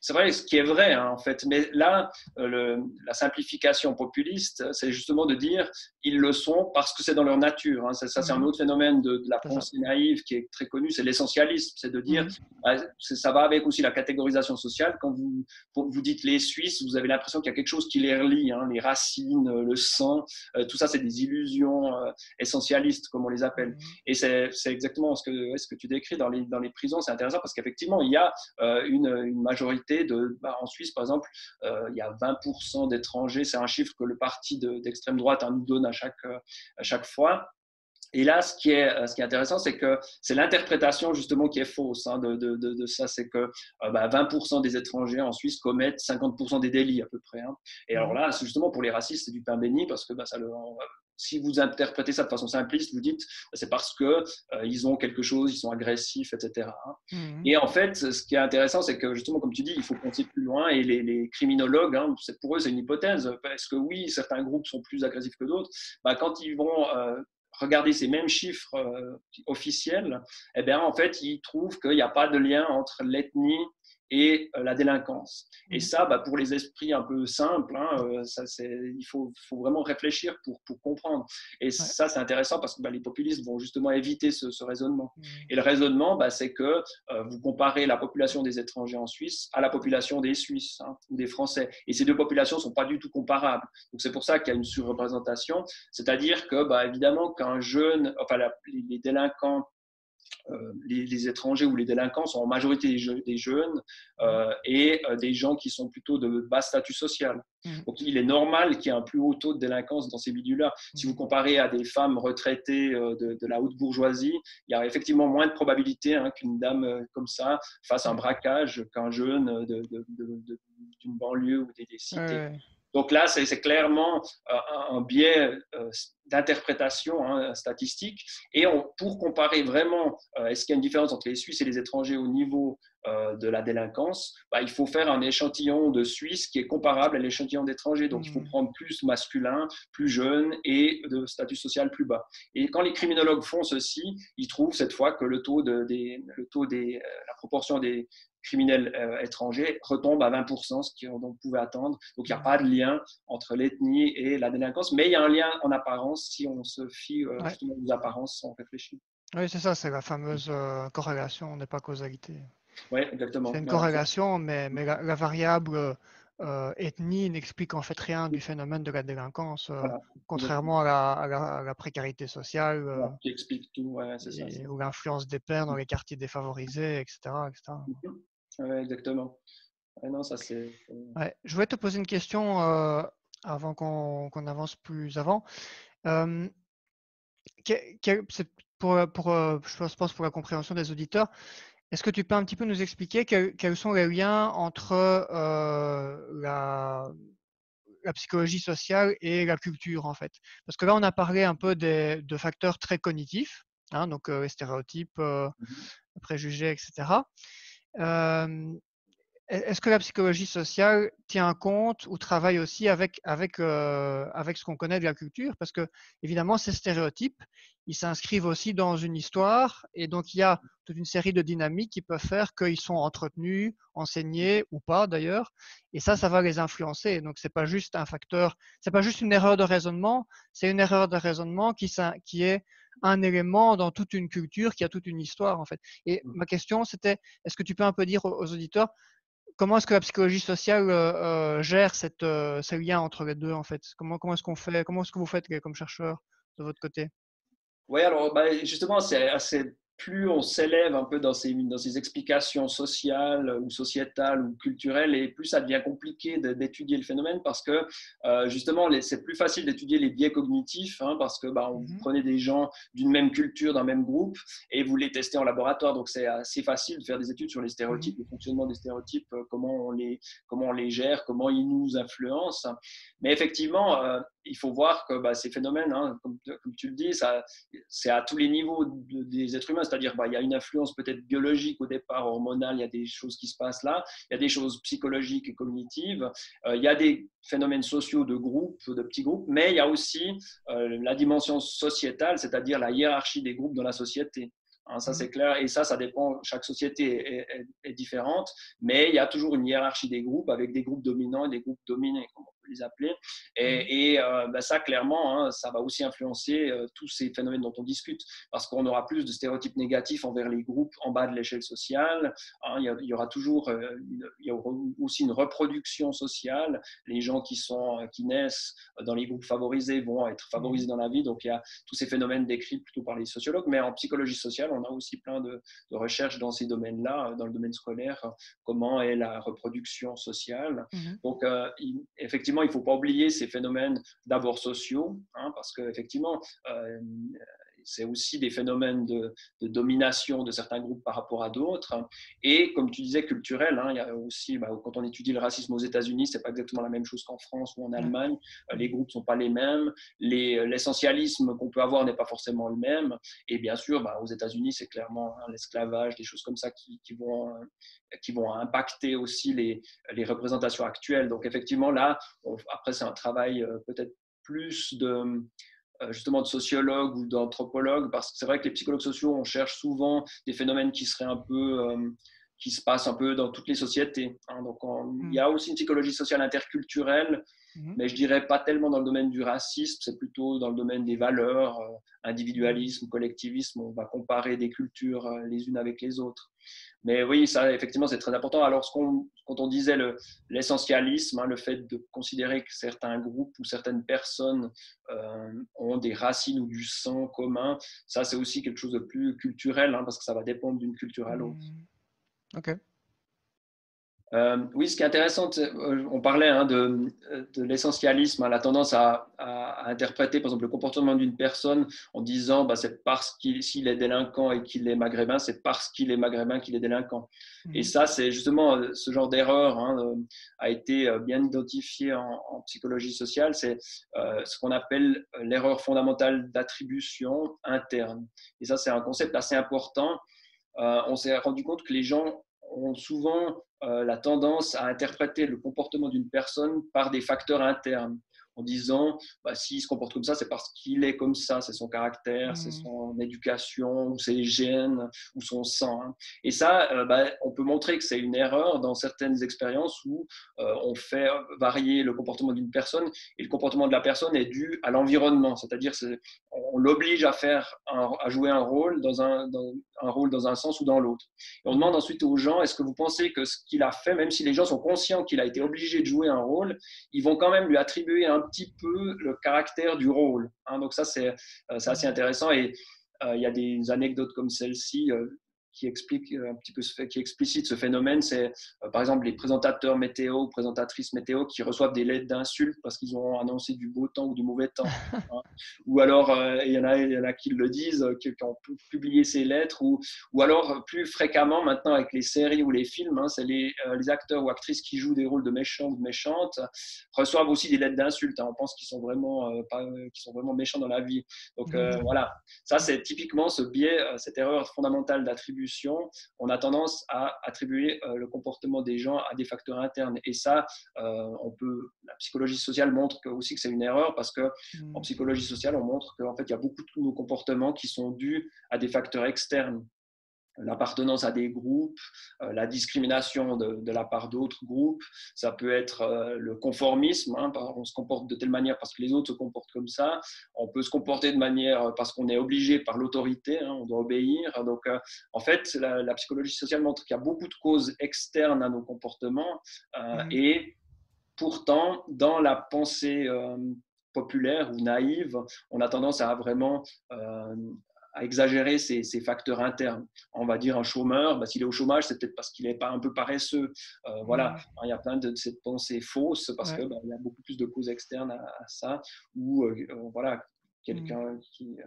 Speaker 2: c'est vrai, ce qui est vrai hein, en fait. Mais là, euh, le, la simplification populiste, c'est justement de dire ils le sont parce que c'est dans leur nature. Hein. Ça, c'est un mhm. autre phénomène de, la pensée naïve qui est très connu, c'est l'essentialisme. C'est de dire, mhm. bah, ça va avec aussi la catégorisation sociale. Quand vous, vous dites les Suisses, vous avez l'impression qu'il y a quelque chose qui les relie, hein, les racines, le sang, euh, tout ça, c'est des illusions euh, essentialistes, comme on les appelle. Mhm. Et c'est exactement ce que, ce que tu décris dans les, dans les prisons. C'est intéressant parce qu'effectivement, il y a une, une majorité de, bah, en Suisse, par exemple, euh, il y a 20% d'étrangers. C'est un chiffre que le parti d'extrême droite hein, nous donne à chaque, euh, à chaque fois. Et là, ce qui est, euh, ce qui est intéressant, c'est que c'est l'interprétation justement qui est fausse hein, de, de, de, ça. C'est que bah, 20% des étrangers en Suisse commettent 50% des délits à peu près. Hein. Et alors mmh. là, justement pour les racistes, c'est du pain béni parce que bah, ça le, si vous interprétez ça de façon simpliste, vous dites bah, c'est parce que euh, ils ont quelque chose, ils sont agressifs, etc. Mhm. Et en fait, ce qui est intéressant, c'est que justement, comme tu dis, il faut penser plus loin. Et les, criminologues, hein, pour eux, c'est une hypothèse. Parce que oui, certains groupes sont plus agressifs que d'autres. Bah, quand ils vont euh, regarder ces mêmes chiffres euh, officiels, eh bien, en fait, ils trouvent qu'il n'y a pas de lien entre l'ethnie et euh, la délinquance. Et mmh. ça, bah, pour les esprits un peu simples, hein, euh, ça, il faut, faut, vraiment réfléchir pour, pour comprendre. Et ça, c'est intéressant parce que bah, les populistes vont justement éviter ce, raisonnement. Mmh. Et le raisonnement, bah, c'est que euh, vous comparez la population des étrangers en Suisse à la population des Suisses hein, ou des Français. Et ces deux populations ne sont pas du tout comparables. Donc c'est pour ça qu'il y a une surreprésentation. C'est-à-dire que, évidemment, qu'un jeune, enfin, les délinquants euh, les, étrangers ou les délinquants sont en majorité des, jeunes euh, et euh, des gens qui sont plutôt de bas statut social. Mmh. Donc il est normal qu'il y ait un plus haut taux de délinquance dans ces milieux-là. Si vous comparez à des femmes retraitées de, la haute bourgeoisie, il y a effectivement moins de probabilité hein, qu'une dame comme ça fasse un braquage qu'un jeune d'une banlieue ou des, cités. Donc là, c'est clairement euh, un biais euh, d'interprétation hein, statistique. Et pour comparer vraiment, euh, est-ce qu'il y a une différence entre les Suisses et les étrangers au niveau de la délinquance, bah, il faut faire un échantillon de Suisses qui est comparable à l'échantillon d'étrangers. Donc il faut mmh. prendre plus masculin, plus jeune et de statut social plus bas. Et quand les criminologues font ceci, ils trouvent cette fois que le taux de, des, le taux des, la proportion des, criminels étrangers retombe à 20%, ce qu'on pouvait attendre. Donc il n'y a pas de lien entre l'ethnie et la délinquance, mais il y a un lien en apparence si on se fie justement aux apparences sans réfléchir.
Speaker 1: Oui, c'est ça, c'est la fameuse corrélation, n'est pas causalité.
Speaker 2: Oui, exactement.
Speaker 1: C'est une corrélation, mais, mais la, variable euh, ethnie n'explique en fait rien du phénomène de la délinquance, euh, contrairement à la, précarité sociale.
Speaker 2: Euh, qui explique tout, ouais, c'est ça.
Speaker 1: Ou l'influence des pères dans les quartiers défavorisés, etc. etc.
Speaker 2: Oui, exactement. non, ça, c'est...
Speaker 1: Ouais, je voulais te poser une question avant qu'on avance plus avant. pour, pour, je pense pour la compréhension des auditeurs, est-ce que tu peux un petit peu nous expliquer quels, sont les liens entre euh, la, psychologie sociale et la culture en fait? Parce que là, on a parlé un peu de facteurs très cognitifs, hein, donc euh, les stéréotypes, euh, mmh préjugés, etc. Est-ce que la psychologie sociale tient compte ou travaille aussi avec, avec, avec ce qu'on connaît de la culture? Parce que, évidemment, ces stéréotypes, ils s'inscrivent aussi dans une histoire et donc il y a toute une série de dynamiques qui peuvent faire qu'ils sont entretenus, enseignés ou pas d'ailleurs. Et ça, ça va les influencer. Donc, c'est pas juste un facteur, c'est pas juste une erreur de raisonnement, c'est une erreur de raisonnement qui, qui est un élément dans toute une culture, qui a toute une histoire en fait. Et mmh. ma question, c'était, est-ce que tu peux un peu dire aux auditeurs comment est-ce que la psychologie sociale euh, euh, gère cette, euh, ces liens entre les deux en fait? Comment, comment est-ce qu'on fait Comment est-ce que vous faites comme chercheur de votre côté?
Speaker 2: Oui, alors bah, justement, c'est assez plus on s'élève un peu dans ces, dans ces explications sociales ou sociétales ou culturelles, et plus ça devient compliqué d'étudier le phénomène parce que euh, justement, c'est plus facile d'étudier les biais cognitifs hein, parce que bah, on, vous mhm. prenez des gens d'une même culture, d'un même groupe, et vous les testez en laboratoire. Donc c'est assez facile de faire des études sur les stéréotypes, mhm. le fonctionnement des stéréotypes, euh, comment on les, comment on les gère, comment ils nous influencent. Mais effectivement, euh, il faut voir que bah, ces phénomènes, hein, comme, tu le dis, c'est à tous les niveaux des êtres humains, c'est-à-dire bah, il y a une influence peut-être biologique au départ, hormonale, il y a des choses qui se passent là, il y a des choses psychologiques et cognitives, euh, il y a des phénomènes sociaux de groupes, de petits groupes, mais il y a aussi euh, la dimension sociétale, c'est-à-dire la hiérarchie des groupes dans la société. Hein, ça, c'est mmh. clair. Et ça, ça dépend. Chaque société est, différente, mais il y a toujours une hiérarchie des groupes avec des groupes dominants et des groupes dominés les appeler. Et, mmh. euh, ben ça, clairement, hein, ça va aussi influencer euh, tous ces phénomènes dont on discute, parce qu'on aura plus de stéréotypes négatifs envers les groupes en bas de l'échelle sociale. Hein. il, y aura toujours euh, il y aura aussi une reproduction sociale. Les gens qui, sont, qui naissent dans les groupes favorisés vont être favorisés mmh. dans la vie. Donc, il y a tous ces phénomènes décrits plutôt par les sociologues. Mais en psychologie sociale, on a aussi plein de, recherches dans ces domaines-là, dans le domaine scolaire, comment est la reproduction sociale. Mmh. Donc, effectivement, il ne faut pas oublier ces phénomènes d'abord sociaux, hein, parce qu'effectivement, euh, c'est aussi des phénomènes de, domination de certains groupes par rapport à d'autres. Et comme tu disais, culturel, hein, il y a aussi, bah, quand on étudie le racisme aux États-Unis, c'est pas exactement la même chose qu'en France ou en Allemagne. Euh, les groupes sont pas les mêmes. L'essentialisme qu'on peut avoir n'est pas forcément le même. Et bien sûr, bah, aux États-Unis, c'est clairement hein, l'esclavage, des choses comme ça qui, vont, qui vont impacter aussi les, les représentations actuelles. Donc effectivement, là, après, c'est un travail euh, peut-être plus de euh, justement de sociologues ou d'anthropologues, parce que c'est vrai que les psychologues sociaux, on cherche souvent des phénomènes qui seraient un peu, euh, qui se passent un peu dans toutes les sociétés. Hein. Donc, il y a hmm. aussi une psychologie sociale interculturelle, hmm. mais je dirais pas tellement dans le domaine du racisme, c'est plutôt dans le domaine des valeurs, euh, individualisme, collectivisme. On va comparer des cultures les unes avec les autres. Mais oui, ça, effectivement, c'est très important. Alors, quand on disait l'essentialisme, hein, le, fait de considérer que certains groupes ou certaines personnes euh, ont des racines ou du sang commun, ça, c'est aussi quelque chose de plus culturel, hein, parce que ça va dépendre d'une culture à l'autre.
Speaker 1: Mmh. OK.
Speaker 2: Euh, oui, ce qui est intéressant, euh, on parlait hein, de, l'essentialisme, hein, la tendance à, interpréter, par exemple, le comportement d'une personne en disant bah, c'est parce qu'il est délinquant et qu'il est maghrébin, c'est parce qu'il est maghrébin qu'il est délinquant. Mmh. Et ça, c'est justement euh, ce genre d'erreur hein, a été bien identifié en, psychologie sociale. C'est ce qu'on appelle l'erreur fondamentale d'attribution interne. Et ça, c'est un concept assez important. On s'est rendu compte que les gens ont souvent euh, la tendance à interpréter le comportement d'une personne par des facteurs internes en disant bah, s'il se comporte comme ça, c'est parce qu'il est comme ça, c'est son caractère, c'est mmh. son éducation, ou ses gènes, ou son sang. Hein. Et ça, euh, bah, on peut montrer que c'est une erreur dans certaines expériences où euh, on fait varier le comportement d'une personne et le comportement de la personne est dû à l'environnement, c'est-à-dire on l'oblige à faire à jouer un rôle dans un, un rôle dans un sens ou dans l'autre. Et on demande ensuite aux gens est-ce que vous pensez que ce qu'il a fait, même si les gens sont conscients qu'il a été obligé de jouer un rôle, ils vont quand même lui attribuer un petit peu le caractère du rôle. Hein. donc ça, c'est euh, assez intéressant. Et euh, il y a des anecdotes comme celle-ci. Euh, qui explique un petit peu ce fait, qui explicite ce phénomène, c'est par exemple les présentateurs météo, présentatrices météo qui reçoivent des lettres d'insultes parce qu'ils ont annoncé du beau temps ou du mauvais temps. <laughs> Hein. Ou alors il y, en a, il y en a qui le disent, qui, ont publié ces lettres, ou, ou alors plus fréquemment maintenant avec les séries ou les films, hein, c'est les, les, acteurs ou actrices qui jouent des rôles de méchants ou de méchantes reçoivent aussi des lettres d'insultes. Hein. On pense qu'ils sont vraiment pas, qu'ils sont vraiment méchants dans la vie. Donc mmh. voilà, ça c'est typiquement ce biais, cette erreur fondamentale on a tendance à attribuer euh, le comportement des gens à des facteurs internes. Et ça, euh, on peut, la psychologie sociale montre aussi que c'est une erreur parce que en psychologie sociale, on montre qu'en fait, il y a beaucoup de nos comportements qui sont dus à des facteurs externes l'appartenance à des groupes, euh, la discrimination de, la part d'autres groupes, ça peut être euh, le conformisme, hein, on se comporte de telle manière parce que les autres se comportent comme ça, on peut se comporter de manière parce qu'on est obligé par l'autorité, hein, on doit obéir. Donc, euh, en fait, la, psychologie sociale montre qu'il y a beaucoup de causes externes à nos comportements mmh. et pourtant, dans la pensée populaire ou naïve, on a tendance à vraiment à exagérer ces, facteurs internes. On va dire un chômeur, bah, s'il est au chômage, c'est peut-être parce qu'il n'est pas un peu paresseux. Euh, voilà, il y a plein de, cette pensée fausse parce qu'il bah, y a beaucoup plus de causes externes à, ça. Ou euh, euh, voilà, quelqu'un qui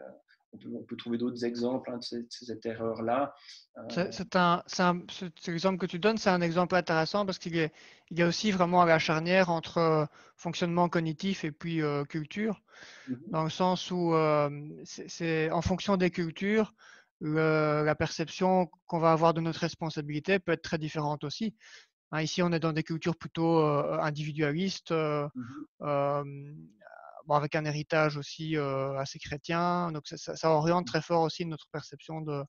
Speaker 2: on peut, trouver d'autres exemples hein, de, cette, erreur-là.
Speaker 1: Euh, c'est un, cet exemple que tu donnes, c'est un exemple intéressant parce qu'il y, a aussi vraiment la charnière entre euh, fonctionnement cognitif et puis euh, culture, mm-hmm. dans le sens où c'est en fonction des cultures, la perception qu'on va avoir de notre responsabilité peut être très différente aussi. Hein, ici, on est dans des cultures plutôt individualistes, mm-hmm avec un héritage aussi assez chrétien. Donc ça, oriente mmh. très fort aussi notre perception de,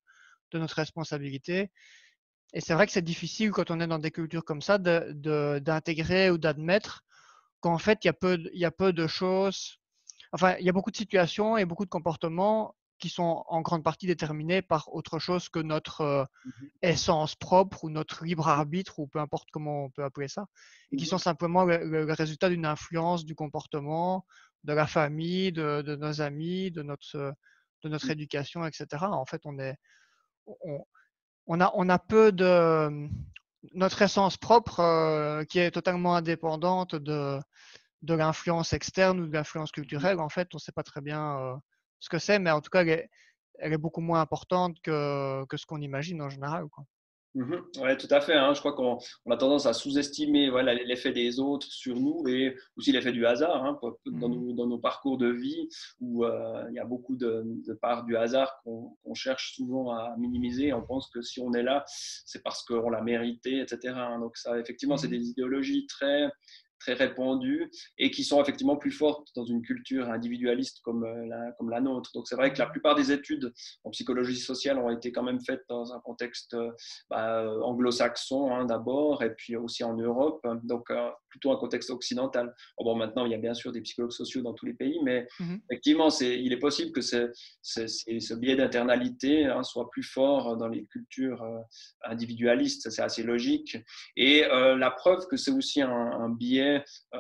Speaker 1: notre responsabilité. Et c'est vrai que c'est difficile quand on est dans des cultures comme ça d'intégrer ou d'admettre qu'en fait, il y, a peu, il y a peu de choses, enfin, il y a beaucoup de situations et beaucoup de comportements qui sont en grande partie déterminés par autre chose que notre mmh essence propre ou notre libre arbitre ou peu importe comment on peut appeler ça, et qui mmh sont simplement le résultat d'une influence du comportement, de la famille, de, nos amis, de notre, éducation, etc. En fait, on, est, on, a, peu de notre essence propre euh, qui est totalement indépendante de, l'influence externe ou de l'influence culturelle. En fait, on ne sait pas très bien euh, ce que c'est, mais en tout cas, elle est, beaucoup moins importante que, ce qu'on imagine en général.
Speaker 2: Mmh oui, tout à fait. Hein. Je crois qu'on a tendance à sous-estimer voilà, l'effet des autres sur nous et aussi l'effet du hasard hein, mmh dans, nos, parcours de vie où euh, il y a beaucoup de, de parts du hasard qu'on cherche souvent à minimiser. On pense que si on est là, c'est parce qu'on l'a mérité, etc. Hein. Donc ça, effectivement, c'est mmh des idéologies très très répandues et qui sont effectivement plus fortes dans une culture individualiste comme euh, la, comme la nôtre. Donc c'est vrai que la plupart des études en psychologie sociale ont été quand même faites dans un contexte euh, bah, euh, anglo-saxon hein, d'abord et puis aussi en Europe, donc plutôt un contexte occidental. bon, maintenant, il y a bien sûr des psychologues sociaux dans tous les pays, mais mmh effectivement, c'est, il est possible que c'est, ce biais d'internalité hein, soit plus fort dans les cultures individualistes, c'est assez logique. Et la preuve que c'est aussi un, un biais euh,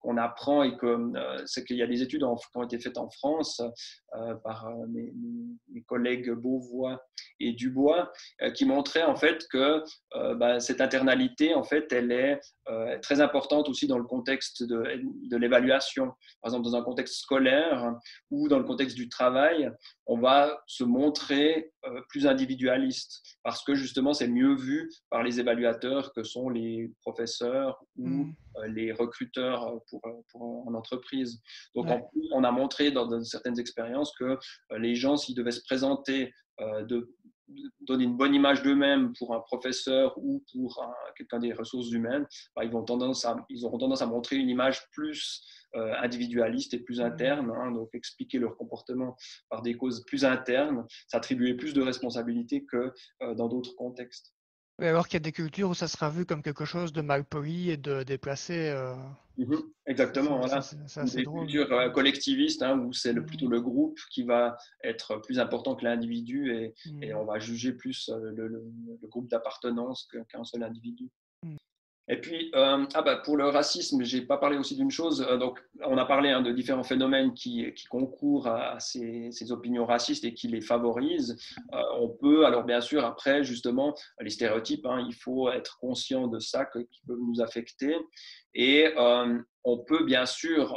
Speaker 2: qu'on apprend et que euh, c'est qu'il y a des études qui ont été faites en France euh, par mes, collègues Beauvois et Dubois qui montraient en fait que bah, cette internalité en fait elle est très importante aussi dans le contexte de, de l'évaluation. Par exemple dans un contexte scolaire ou dans le contexte du travail, on va se montrer plus individualiste parce que justement c'est mieux vu par les évaluateurs que sont les professeurs ou mmh. Les recruteurs pour, pour en entreprise. Donc on a montré dans, certaines expériences que les gens s'ils devaient se présenter de donner une bonne image d'eux-mêmes pour un professeur ou pour quelqu'un des ressources humaines, bah, ils, vont tendance à, ils auront tendance à montrer une image plus euh, individualiste et plus interne, hein, donc expliquer leur comportement par des causes plus internes, s'attribuer plus de responsabilités que euh, dans d'autres contextes.
Speaker 1: Oui, alors qu'il y a des cultures où ça sera vu comme quelque chose de mal poli et de déplacé. Euh,
Speaker 2: mmh exactement, voilà. des cultures collectivistes hein, où c'est plutôt mmh. le groupe qui va être plus important que l'individu et, et, on va juger plus le, le groupe d'appartenance qu'un seul individu. Et puis, euh, ah bah, pour le racisme, je n'ai pas parlé aussi d'une chose. Euh, donc, on a parlé hein, de différents phénomènes qui, concourent à, ces, opinions racistes et qui les favorisent. Euh, on peut, alors bien sûr, après, justement, les stéréotypes, hein, il faut être conscient de ça qui peuvent nous affecter. Et on peut, bien sûr,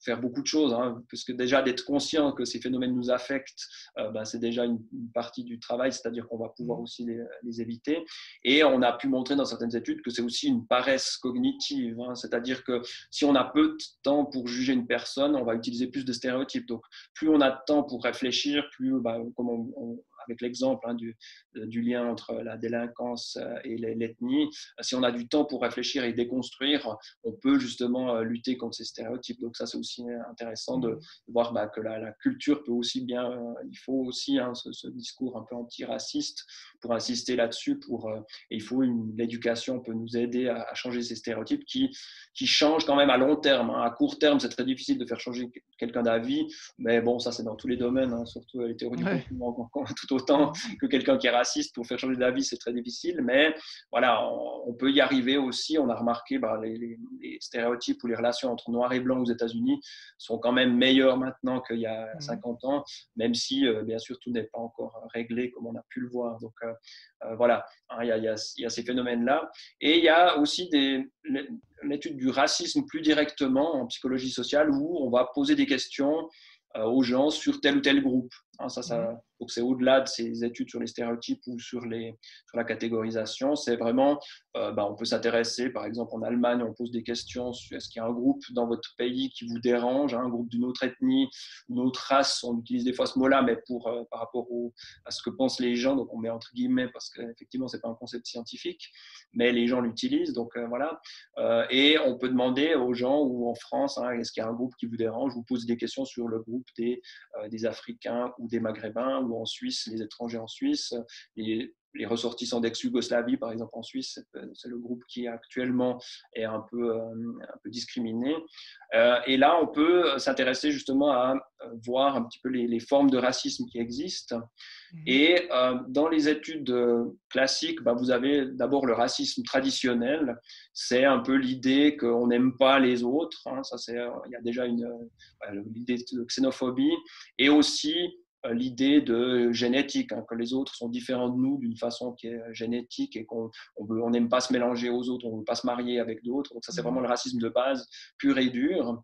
Speaker 2: faire beaucoup de choses, hein, parce que déjà d'être conscient que ces phénomènes nous affectent, euh, ben, c'est déjà une, partie du travail, c'est-à-dire qu'on va pouvoir mmh. aussi les, éviter. Et on a pu montrer dans certaines études que c'est aussi une paresse cognitive, hein, c'est-à-dire que si on a peu de temps pour juger une personne, on va utiliser plus de stéréotypes. Donc plus on a de temps pour réfléchir, plus, ben, comme on, avec l'exemple hein, du, du, lien entre la délinquance euh, et l'ethnie, si on a du temps pour réfléchir et déconstruire, on peut justement euh, lutter contre ces stéréotypes. Donc ça, c'est aussi intéressant de, voir bah, que la, culture peut aussi bien, euh, il faut aussi hein, ce, discours un peu antiraciste pour insister là-dessus. Pour, et il faut l'éducation peut nous aider à, changer ces stéréotypes qui, qui changent quand même à long terme. Hein. À court terme, c'est très difficile de faire changer quelqu'un d'avis, mais bon, ça c'est dans tous les domaines, surtout les théories du complot, tout <laughs> autant que quelqu'un qui est raciste pour faire changer d'avis, c'est très difficile. Mais voilà, on, peut y arriver aussi. On a remarqué bah, les, stéréotypes ou les relations entre noir et blanc aux États-Unis sont quand même meilleures maintenant qu'il y a 50 ans, même si euh, bien sûr tout n'est pas encore réglé comme on a pu le voir. Donc euh, euh, voilà, hein, il y, a, ces phénomènes-là. Et il y a aussi des, l'étude du racisme plus directement en psychologie sociale où on va poser des questions aux gens sur tel ou tel groupe. Hein, ça, ça, donc c'est au-delà de ces études sur les stéréotypes ou sur, les, sur la catégorisation. C'est vraiment, euh, bah, on peut s'intéresser, par exemple en Allemagne, on pose des questions sur est-ce qu'il y a un groupe dans votre pays qui vous dérange, hein, un groupe d'une autre ethnie, une autre race. On utilise des fois ce mot-là, mais pour, euh, par rapport à ce que pensent les gens. Donc on met entre guillemets parce qu'effectivement, ce n'est pas un concept scientifique, mais les gens l'utilisent. Donc euh, voilà. et on peut demander aux gens ou en France, hein, est-ce qu'il y a un groupe qui vous dérange Vous posez des questions sur le groupe des, des Africains ou des Maghrébins ou en Suisse, les étrangers en Suisse, les, les ressortissants d'ex-Yougoslavie, par exemple en Suisse, c'est le groupe qui actuellement est un peu, euh, un peu discriminé. Euh, et là, on peut s'intéresser justement à euh, voir un petit peu les, formes de racisme qui existent. Mmh. Et dans les études classiques, bah, vous avez d'abord le racisme traditionnel. C'est un peu l'idée qu'on n'aime pas les autres. Hein. ça, c'est, il y a déjà une, l'idée de xénophobie. Et aussi euh, l'idée de génétique, hein, que les autres sont différents de nous d'une façon qui est euh, génétique et qu'on on n'aime pas se mélanger aux autres, on ne veut pas se marier avec d'autres. Donc ça, c'est mmh. vraiment le racisme de base, pur et dur.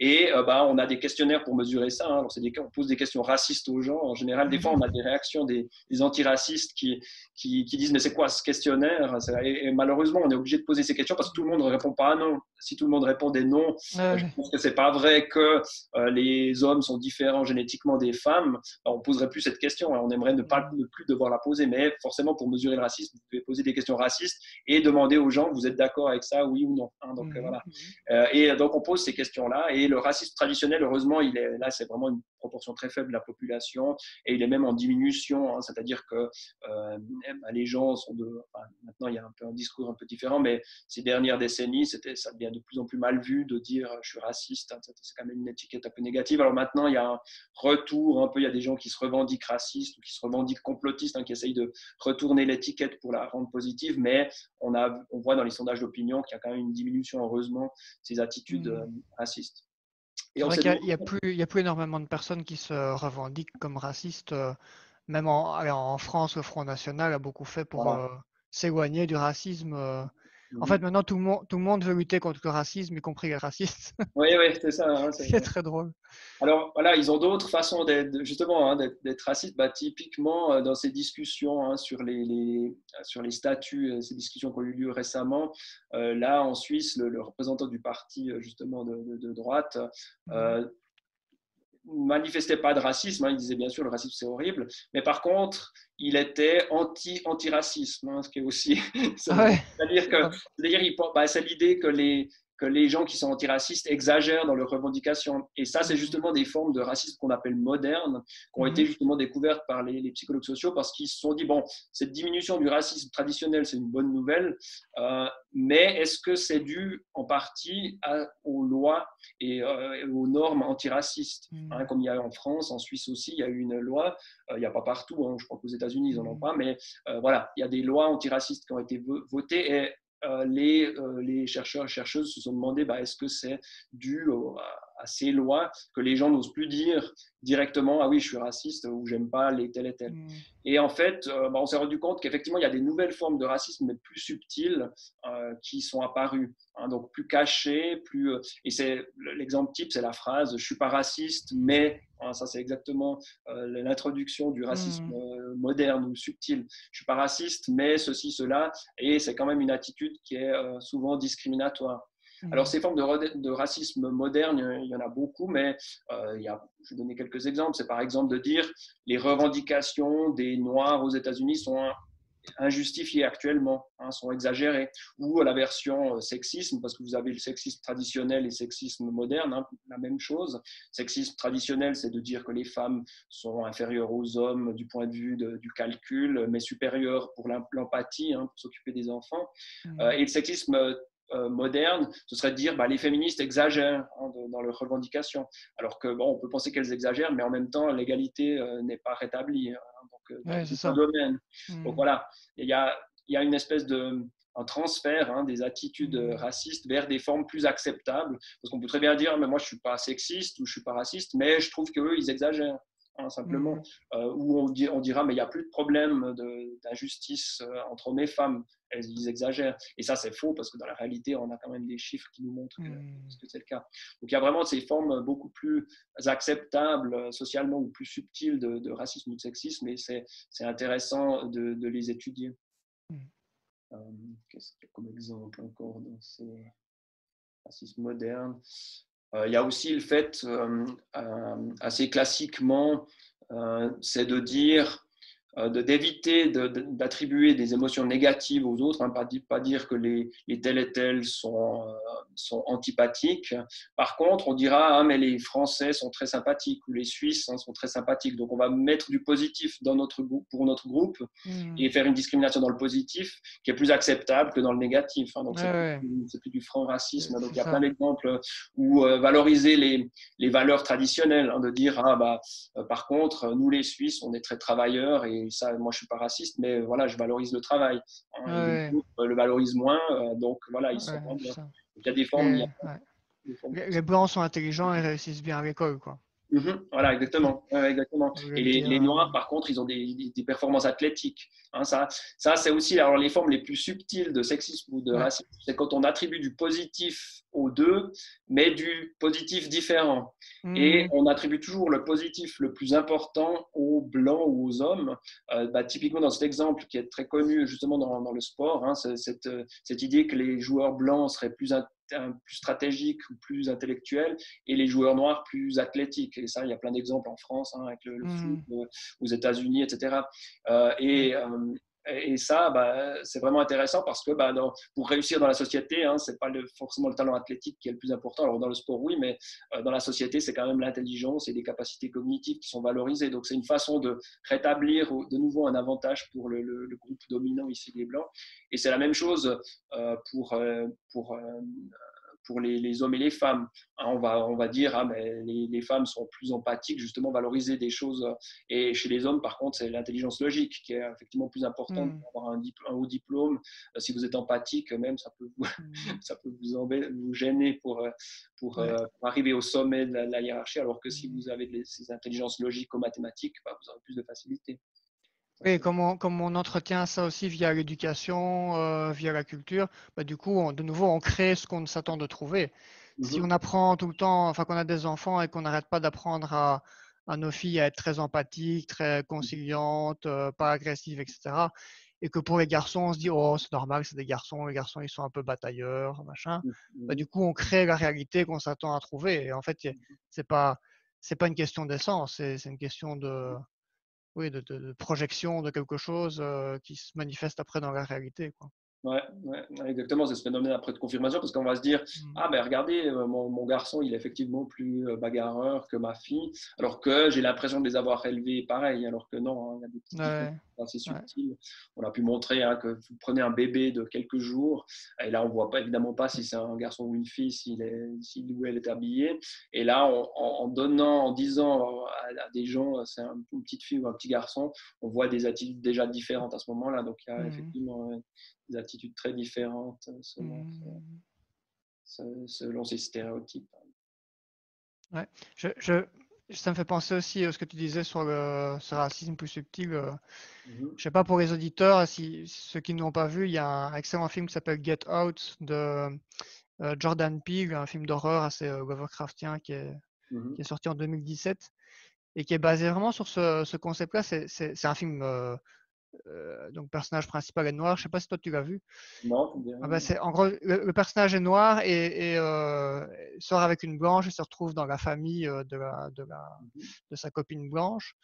Speaker 2: Et euh, bah, on a des questionnaires pour mesurer ça. Hein. Des, on pose des questions racistes aux gens. En général, des fois, on a des réactions des, antiracistes qui, qui, disent Mais c'est quoi ce questionnaire? Et, malheureusement, on est obligé de poser ces questions parce que tout le monde ne répond pas à non. Si tout le monde répond des non, je pense que c'est pas vrai que euh, les hommes sont différents génétiquement des femmes. On on poserait plus cette question. Hein. On aimerait ne, pas, ne plus devoir la poser. Mais forcément, pour mesurer le racisme, vous pouvez poser des questions racistes et demander aux gens Vous êtes d'accord avec ça, oui ou non hein. donc, mmh. voilà. Euh, et donc, on pose ces questions-là. Et le racisme traditionnel, heureusement, il est, là, c'est vraiment une proportion très faible de la population et il est même en diminution. Hein. c'est-à-dire que euh, bah, les gens sont de. maintenant, il y a un peu un discours un peu différent, mais ces dernières décennies, c'était, ça devient de plus en plus mal vu de dire je suis raciste. Hein. c'est quand même une étiquette un peu négative. Alors maintenant, il y a un retour un peu. Il y a des gens qui se revendiquent racistes ou qui se revendiquent complotistes, hein, qui essayent de retourner l'étiquette pour la rendre positive. Mais on, a, on voit dans les sondages d'opinion qu'il y a quand même une diminution, heureusement, ces attitudes mmh. euh, racistes.
Speaker 1: Qu'il n'y a, a, plus énormément de personnes qui se revendiquent comme racistes. Euh, même en, en France, le Front National a beaucoup fait pour euh, s'éloigner du racisme. En fait, maintenant, tout le, monde, tout le monde veut lutter contre le racisme, y compris les racistes. <laughs>
Speaker 2: Oui, oui, c'est ça. Hein,
Speaker 1: c'est très drôle.
Speaker 2: Alors, voilà, ils ont d'autres façons d'être, justement, hein, d'être racistes. Bah, typiquement, euh, dans ces discussions hein, sur, les, sur les statuts, euh, ces discussions qui ont eu lieu récemment, euh, là, en Suisse, le, représentant du parti, justement, de, droite, mmh manifestait pas de racisme. Hein. Il disait bien sûr le racisme c'est horrible, mais par contre, il était anti antiracisme, hein, ce qui est aussi. <laughs> C'est-à-dire que, c'est-à-dire, bah, c'est l'idée que les que les gens qui sont antiracistes exagèrent dans leurs revendications. Et ça, c'est justement des formes de racisme qu'on appelle modernes, qui ont été mhm. justement découvertes par les, psychologues sociaux parce qu'ils se sont dit, bon, cette diminution du racisme traditionnel, c'est une bonne nouvelle, euh, mais est-ce que c'est dû en partie aux lois et euh, aux normes antiracistes? Mhm. hein, Comme il y a en France, en Suisse aussi, il y a eu une loi, euh, il n'y a pas partout, hein, je crois qu'aux États-Unis, ils n'en ont mhm. pas, mais voilà, il y a des lois antiracistes qui ont été votées et les, euh, les, chercheurs et chercheuses se sont demandé bah, est-ce que c'est dû à, ces lois que les gens n'osent plus dire directement ah oui je suis raciste ou j'aime pas les tel et tel mm. et en fait euh, bah, on s'est rendu compte qu'effectivement il y a des nouvelles formes de racisme mais plus subtiles qui sont apparues hein, donc plus cachées plus et c'est l'exemple type c'est la phrase je suis pas raciste mais Hein, ça, c'est exactement euh, l'introduction du racisme euh, moderne ou subtil. Je suis pas raciste, mais ceci, cela, et c'est quand même une attitude qui est euh, souvent discriminatoire. Hmm. Alors, ces formes de, racisme moderne, il y en a beaucoup, mais il y a, je vais donner quelques exemples. C'est par exemple de dire les revendications des Noirs aux États-Unis sont injustifiées actuellement, hein, sont exagérées, ou la version euh, sexisme, parce que vous avez le sexisme traditionnel et sexisme moderne, hein, la même chose. Sexisme traditionnel, c'est de dire que les femmes sont inférieures aux hommes du point de vue du calcul, mais supérieures pour l'empathie, hein, pour s'occuper des enfants. Mmh. Euh, et le sexisme euh, moderne, ce serait de dire bah, les féministes exagèrent dans leurs revendications. Alors que bon, on peut penser qu'elles exagèrent, mais en même temps, l'égalité n'est pas rétablie
Speaker 1: euh, c'est ça.
Speaker 2: domaine. Hmm. Donc voilà, il y a, y a, une espèce de un transfert hein, des attitudes hmm. racistes vers des formes plus acceptables. Parce qu'on peut très bien dire, mais moi je suis pas sexiste ou je suis pas raciste, mais je trouve qu'eux, ils exagèrent. Hein, simplement, mmh. euh, où on, on, dira, mais il n'y a plus de problème d'injustice euh, entre hommes et femmes. Elles, ils exagèrent. Et ça, c'est faux parce que dans la réalité, on a quand même des chiffres qui nous montrent que, mmh. c'est le cas. Donc il y a vraiment ces formes beaucoup plus acceptables euh, socialement ou plus subtiles de, racisme ou de sexisme et c'est intéressant de, les étudier. Mmh. Qu'est-ce qu'il y a comme exemple encore dans ces racismes modernes? euh, il y a aussi le fait, euh, euh, assez classiquement, c'est de dire euh, d'éviter d'attribuer des émotions négatives aux autres, hein, pas, pas, dire que les, les tels et tels sont, euh, sont antipathiques. Par contre, on dira, ah, mais les Français sont très sympathiques ou les Suisses hein, sont très sympathiques. Donc, on va mettre du positif dans notre groupe, pour notre groupe hmm. et faire une discrimination dans le positif qui est plus acceptable que dans le négatif. Hein. donc, c'est plus, du franc racisme. Donc, il y a plein d'exemples où euh, valoriser les, les, valeurs traditionnelles, de dire, ah, bah, par contre, nous les Suisses, on est très travailleurs et ça, moi, je suis pas raciste, mais voilà, je valorise le travail. Hein, le valorise moins, euh, donc voilà, ils sont bien. Il y a des formes.
Speaker 1: Les, blancs sont intelligents et réussissent bien à l'école, quoi.
Speaker 2: Mhm, voilà, exactement. exactement. Et les, Noirs, par contre, ils ont des, des performances athlétiques. Hein, ça, ça c'est aussi alors, les formes les plus subtiles de sexisme ou de racisme. C'est quand on attribue du positif aux deux, mais du positif différent. Et mmh. on attribue toujours le positif le plus important aux blancs ou aux hommes. Euh, bah, typiquement, dans cet exemple qui est très connu justement dans, dans le sport, hein, cette, cette, idée que les joueurs blancs seraient plus plus stratégique ou plus intellectuel et les joueurs noirs plus athlétiques. Et ça, il y a plein d'exemples en France, hein, avec le, le mmh. foot, euh, aux États-Unis, etc. Euh, et, euh, et ça, bah, c'est vraiment intéressant parce que bah, pour réussir dans la société, hein, ce n'est pas forcément le talent athlétique qui est le plus important. Alors dans le sport, oui, mais euh, dans la société, c'est quand même l'intelligence et les capacités cognitives qui sont valorisées. Donc c'est une façon de rétablir de nouveau un avantage pour le, le, groupe dominant ici, les Blancs. Et c'est la même chose euh, pour, euh, pour pour les, hommes et les femmes. Hein, on, va, on va dire, ah, mais les, femmes sont plus empathiques, justement, valoriser des choses. Et chez les hommes, par contre, c'est l'intelligence logique qui est effectivement plus importante mm. pour avoir un, un, haut diplôme. Euh, si vous êtes empathique, même, ça peut vous, mm. <laughs> ça peut vous, vous gêner pour, euh, pour, euh, pour, arriver au sommet de la, hiérarchie, alors que si mm. vous avez ces intelligences logiques ou mathématiques, bah, vous aurez plus de facilité.
Speaker 1: Oui, comme on, comme on, entretient ça aussi via l'éducation, euh, via la culture, bah, du coup, de nouveau, on crée ce qu'on s'attend de trouver. Si mhm. on apprend tout le temps, enfin qu'on a des enfants et qu'on n'arrête pas d'apprendre à, à, nos filles à être très empathiques, très conciliantes, euh, pas agressives, etc. Et que pour les garçons, on se dit, oh, c'est normal, c'est des garçons, les garçons, ils sont un peu batailleurs, machin. Bah, du coup, on crée la réalité qu'on s'attend à trouver. Et en fait, c'est pas, c'est pas une question d'essence, c'est une question de, de, projection de quelque chose qui se manifeste après dans la réalité.
Speaker 2: Ouais, ouais, exactement, c'est ce phénomène après de confirmation parce qu'on va se dire mmh. Ah ben regardez, euh, mon, mon, garçon il est effectivement plus euh, bagarreur que ma fille, alors que j'ai l'impression de les avoir élevés pareil, alors que non, hein, il y a des petites ouais. assez subtiles. On a pu montrer hein, que vous prenez un bébé de quelques jours, et là on voit pas évidemment pas si c'est un garçon ou une fille, s'il est, s'il ou elle est habillé, et là en, donnant, en disant à, des gens c'est une petite fille ou un petit garçon, on voit des attitudes déjà différentes à ce moment-là, donc il y a mmh. effectivement attitudes très différentes selon, mmh. selon ces stéréotypes.
Speaker 1: Ouais. Je, je, ça me fait penser aussi à ce que tu disais sur le ce racisme plus subtil. Euh, mmh. Je ne sais pas pour les auditeurs, si, ceux qui ne l'ont pas vu, il y a un excellent film qui s'appelle Get Out de euh, Jordan Peele, un film d'horreur assez euh, Lovecraftien qui est, mmh qui est, sorti en 2017 et qui est basé vraiment sur ce, ce concept-là. C'est un film euh, donc personnage principal est noir. Je sais pas si toi tu l'as vu.
Speaker 2: Non.
Speaker 1: Ah c'est en gros le, personnage est noir et, euh, sort avec une blanche et se retrouve dans la famille euh, de, la, de, la, mhm. de sa copine blanche.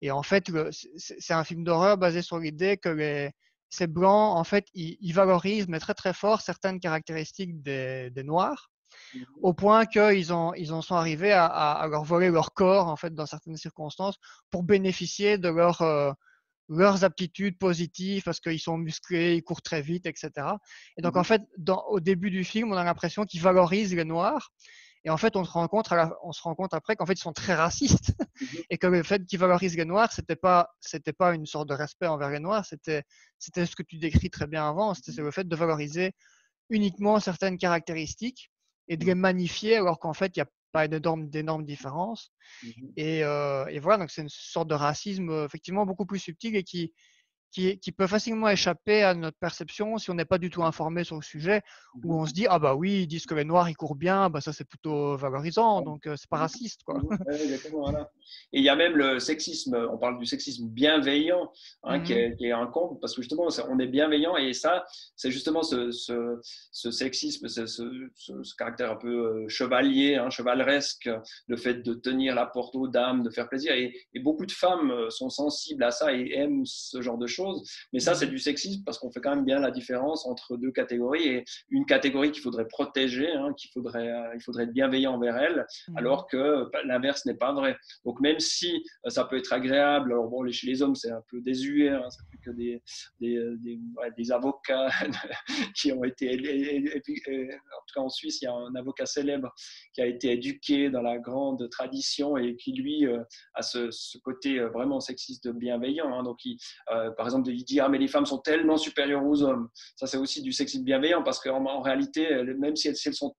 Speaker 1: Et en fait, c'est un film d'horreur basé sur l'idée que les, ces blancs, en fait, ils, valorisent, mais très très fort, certaines caractéristiques des, des noirs, mhm. au point qu'ils en, ils en sont arrivés à, à, leur voler leur corps, en fait, dans certaines circonstances, pour bénéficier de leur leurs aptitudes positives parce qu'ils sont musclés, ils courent très vite, etc. Et donc, en mmh. fait, dans, au début du film, on a l'impression qu'ils valorisent les Noirs. Et en fait, on se rend compte, on se rend compte après qu'en fait, ils sont très racistes. Mmh et que le fait qu'ils valorisent les Noirs, c'était pas, c'était pas une sorte de respect envers les Noirs, c'était, c'était ce que tu décris très bien avant, c'était le fait de valoriser uniquement certaines caractéristiques et de les magnifier alors qu'en fait, il y a pas d'énormes différences. Mmh et, euh, et, voilà, donc c'est une sorte de racisme effectivement beaucoup plus subtil et qui, qui, peut facilement échapper à notre perception si on n'est pas du tout informé sur le sujet, où on se dit ah bah oui ils disent que les noirs ils courent bien, bah ça c'est plutôt valorisant, donc euh, c'est pas raciste quoi. <laughs>
Speaker 2: Et il y a même le sexisme, on parle du sexisme bienveillant hein, qui, est, qui, est, un compte parce que justement on est bienveillant et ça c'est justement ce, ce, sexisme, ce, ce, caractère un peu euh, chevalier, hein, chevaleresque, le fait de tenir la porte aux dames, de faire plaisir et, et beaucoup de femmes euh, sont sensibles à ça et aiment ce genre de choses mais ça, c'est du sexisme parce qu'on fait quand même bien la différence entre deux catégories et une catégorie qu'il faudrait protéger, hein, qu'il faudrait, euh, il faudrait être bienveillant envers elle, mhm. alors que bah, l'inverse n'est pas vrai. Donc même si euh, ça peut être agréable, alors bon, chez les hommes, c'est un peu désuet, hein, ça fait que des, des, euh, des avocats <laughs> qui ont été, en tout cas en Suisse, il y a un avocat célèbre qui a été éduqué dans la grande tradition et qui lui a ce, ce côté vraiment sexiste bienveillant. Hein. donc il, par exemple, exemple, de dire ah, mais les femmes sont tellement supérieures aux hommes. Ça, c'est aussi du sexisme bienveillant parce qu'en en réalité, même si elles, sont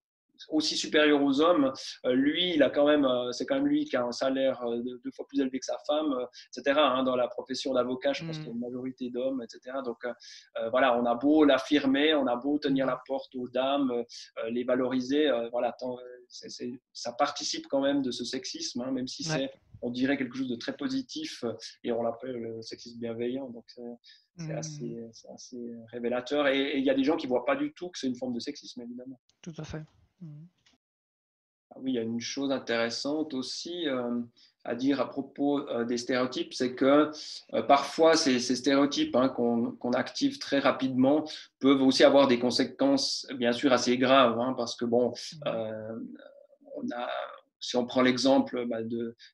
Speaker 2: aussi supérieures aux hommes, euh, lui, il a quand même, euh, c'est quand même lui qui a un salaire euh, deux fois plus élevé que sa femme, etc. Hein, dans la profession d'avocat, je pense qu'il y a une mm. majorité d'hommes, etc. Donc voilà, on a beau l'affirmer, on a beau tenir la porte aux dames, les valoriser, voilà, ça participe quand même de ce sexisme, hein, même si c'est on dirait quelque chose de très positif et on l'appelle le sexisme bienveillant. Donc c'est mmh. assez, révélateur. Et il y a des gens qui ne voient pas du tout que c'est une forme de sexisme, évidemment.
Speaker 1: Tout à fait. Mmh.
Speaker 2: Ah oui, il y a une chose intéressante aussi euh, à dire à propos euh, des stéréotypes, c'est que euh, parfois ces, stéréotypes hein, qu'on active très rapidement peuvent aussi avoir des conséquences, bien sûr, assez graves, hein, parce que bon, mmh. on a si on prend l'exemple bah,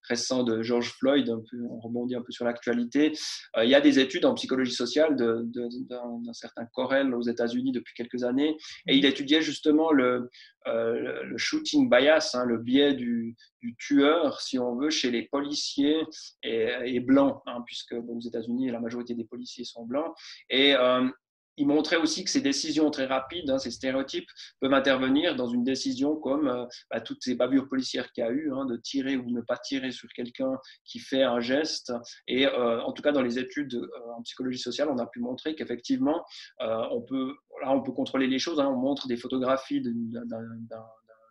Speaker 2: récent de George Floyd, on rebondit un peu sur l'actualité, euh, il y a des études en psychologie sociale d'un certain Corel aux États-Unis depuis quelques années, et il étudiait justement le, euh, shooting bias, hein, le biais du, tueur, si on veut, chez les policiers et, blancs, hein, puisque aux États-Unis, la majorité des policiers sont blancs. Et euh, il montrait aussi que ces décisions très rapides, hein, ces stéréotypes, peuvent intervenir dans une décision comme euh, bah, toutes ces bavures policières qu'il y a eu, hein, de tirer ou ne pas tirer sur quelqu'un qui fait un geste. Et euh, en tout cas, dans les études euh, en psychologie sociale, on a pu montrer qu'effectivement, on, peut, là, on peut contrôler les choses. Hein. on montre des photographies d'un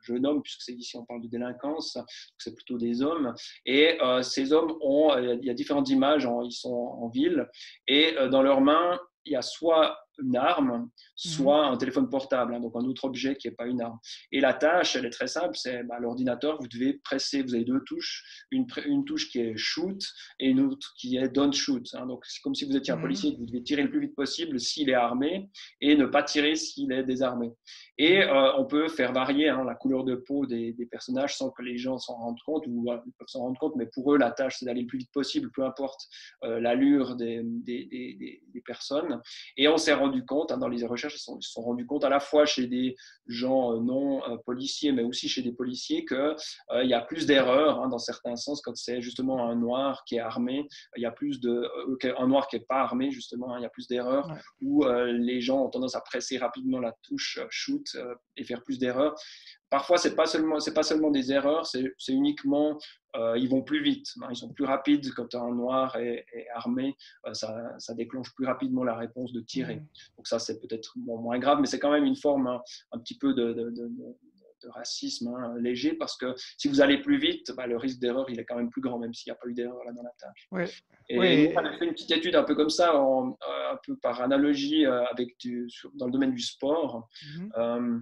Speaker 2: jeune homme, puisque c'est ici on parle de délinquance, c'est plutôt des hommes. Et ces hommes ont, il y a différentes images, ils sont en ville, et dans leurs mains, il y a soit une arme, soit un téléphone portable, hein, donc un autre objet qui n'est pas une arme. Et la tâche, elle est très simple, c'est bah, l'ordinateur, vous devez presser, vous avez deux touches, une, une, touche qui est shoot et une autre qui est don't shoot. Hein. donc c'est comme si vous étiez un policier, vous devez tirer le plus vite possible s'il est armé et ne pas tirer s'il est désarmé. Et euh, on peut faire varier hein, la couleur de peau des, personnages sans que les gens s'en rendent compte, ou ils peuvent s'en rendre compte, mais pour eux, la tâche, c'est d'aller le plus vite possible, peu importe euh, l'allure des, des, personnes. Et on s'est rendu compte, hein, dans les recherches, ils se sont, rendus compte à la fois chez des gens euh, non policiers, mais aussi chez des policiers, qu'il y a plus d'erreurs, hein, dans certains sens, quand c'est justement un noir qui est armé, il y a plus de... un noir qui n'est pas armé, justement, il y a plus d'erreurs, où les gens ont tendance à presser rapidement la touche shoot euh, et faire plus d'erreurs. Parfois, ce n'est pas, seulement, pas seulement des erreurs, c'est uniquement, euh, ils vont plus vite, hein. ils sont plus rapides. Quand un noir est, armé, euh, ça, ça, déclenche plus rapidement la réponse de tirer. Mmh. Donc ça, c'est peut-être moins grave, mais c'est quand même une forme hein, un, petit peu de, de, racisme hein, léger parce que si vous allez plus vite, bah, le risque d'erreur il est quand même plus grand, même s'il n'y a pas eu d'erreur là dans la tâche. Et on a fait une petite étude un peu comme ça, un peu par analogie avec dans le domaine du sport. Mmh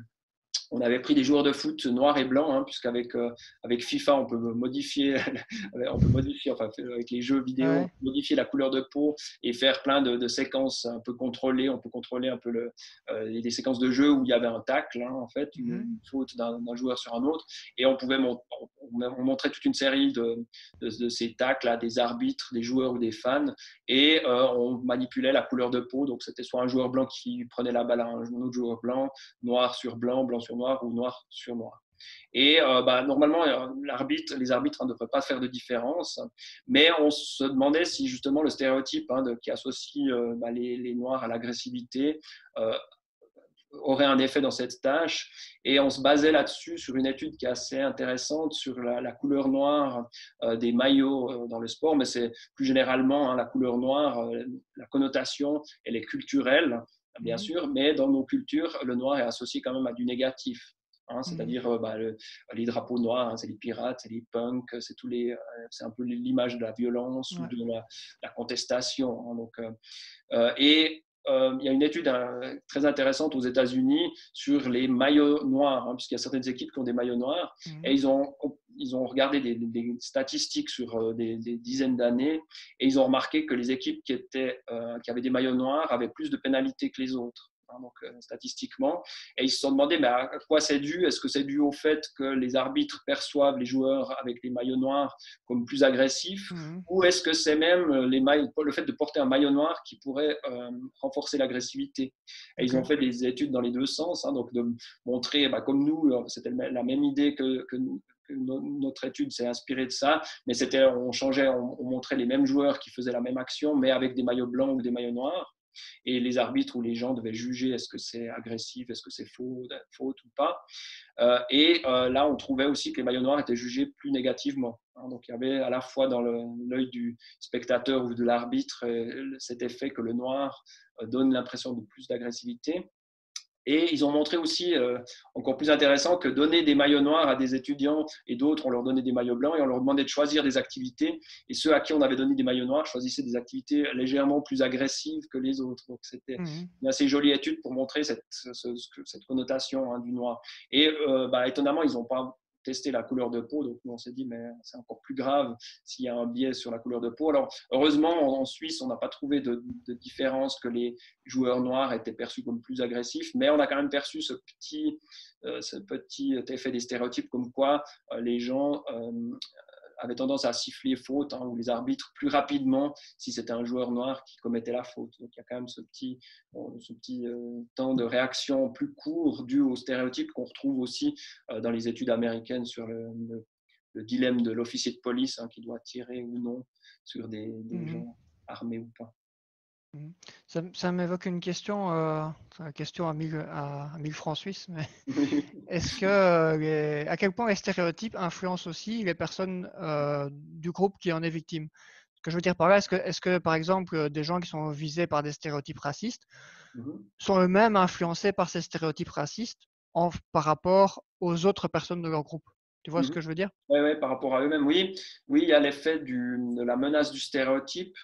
Speaker 2: on avait pris des joueurs de foot noirs et blancs, hein, puisqu'avec euh, avec FIFA, on peut modifier, <laughs> on peut modifier, enfin, avec les jeux vidéo, modifier la couleur de peau et faire plein de, séquences un peu contrôlées. On peut contrôler un peu le, euh, des séquences de jeu où il y avait un tacle, hein, en fait, une, mhm. faute d'un joueur sur un autre. Et on pouvait montrer toute une série de, de, ces tacles à des arbitres, des joueurs ou des fans. Et euh, on manipulait la couleur de peau. Donc, c'était soit un joueur blanc qui prenait la balle à un autre joueur blanc, noir sur blanc, blanc sur noir ou noir sur noir. Et euh, bah, normalement, euh, l'arbitre, les arbitres ne devraient pas faire de différence, mais on se demandait si justement le stéréotype hein, qui associe euh, bah, les, noirs à l'agressivité aurait un effet dans cette tâche. Et on se basait là-dessus sur une étude qui est assez intéressante sur la, couleur noire des maillots dans le sport, mais c'est plus généralement hein, la couleur noire, la connotation, elle est culturelle bien sûr, mais dans nos cultures, le noir est associé quand même à du négatif. Hein, mmh. c'est-à-dire euh, bah, les drapeaux noirs, hein, c'est les pirates, c'est les punks, c'est tous les, euh, c'est un peu l'image de la violence ou de la, contestation. Hein, donc, euh, et il y a une étude très intéressante aux États-Unis sur les maillots noirs, puisqu'il y a certaines équipes qui ont des maillots noirs, mmh. et ils ont ils ont regardé des, statistiques sur euh, des, dizaines d'années et ils ont remarqué que les équipes qui, étaient, euh, qui avaient des maillots noirs avaient plus de pénalités que les autres. Hein, donc, euh, statistiquement. Et ils se sont demandé mais à quoi c'est dû? Est-ce que c'est dû au fait que les arbitres perçoivent les joueurs avec les maillots noirs comme plus agressifs mmh. Ou est-ce que c'est même les le fait de porter un maillot noir qui pourrait renforcer l'agressivité? Et ils ont fait des études dans les deux sens, hein, donc de montrer, bah, comme nous, c'était la même idée que, que, notre étude s'est inspirée de ça, mais c'était, on changeait, on, montrait les mêmes joueurs qui faisaient la même action, mais avec des maillots blancs ou des maillots noirs. Et les arbitres ou les gens devaient juger est-ce que c'est agressif, est-ce que c'est faute ou pas. Euh, et euh, là, on trouvait aussi que les maillots noirs étaient jugés plus négativement. Hein. donc il y avait à la fois dans l'œil du spectateur ou de l'arbitre euh, cet effet que le noir donne l'impression de plus d'agressivité. Et ils ont montré aussi, euh, encore plus intéressant, que donner des maillots noirs à des étudiants et d'autres, on leur donnait des maillots blancs et on leur demandait de choisir des activités. Et ceux à qui on avait donné des maillots noirs choisissaient des activités légèrement plus agressives que les autres. Donc c'était mmh. une assez jolie étude pour montrer cette, cette connotation hein, du noir. Et euh, bah, étonnamment, ils n'ont pas tester la couleur de peau. Donc, on s'est dit, mais c'est encore plus grave s'il y a un biais sur la couleur de peau. Alors, heureusement, en Suisse, on n'a pas trouvé de, différence que les joueurs noirs étaient perçus comme plus agressifs, mais on a quand même perçu ce petit, euh, ce petit effet des stéréotypes comme quoi euh, les gens euh, avait tendance à siffler faute hein, ou les arbitres plus rapidement si c'était un joueur noir qui commettait la faute. Donc il y a quand même ce petit, ce petit euh, temps de réaction plus court dû aux stéréotypes qu'on retrouve aussi euh, dans les études américaines sur le, dilemme de l'officier de police hein, qui doit tirer ou non sur des, mmh gens armés ou pas.
Speaker 1: Mmh. Ça, m'évoque une question, euh, une question à 1000, à francs suisses. <laughs> Est-ce que, euh, à quel point les stéréotypes influencent aussi les personnes euh, du groupe qui en est victime? Ce que je veux dire par là, est-ce que, est que, par exemple, des gens qui sont visés par des stéréotypes racistes mmh sont eux-mêmes influencés par ces stéréotypes racistes en, par rapport aux autres personnes de leur groupe? Tu vois ce mmh que je veux dire?
Speaker 2: Oui, ouais, par rapport à eux-mêmes, oui. Oui, il y a l'effet de la menace du stéréotype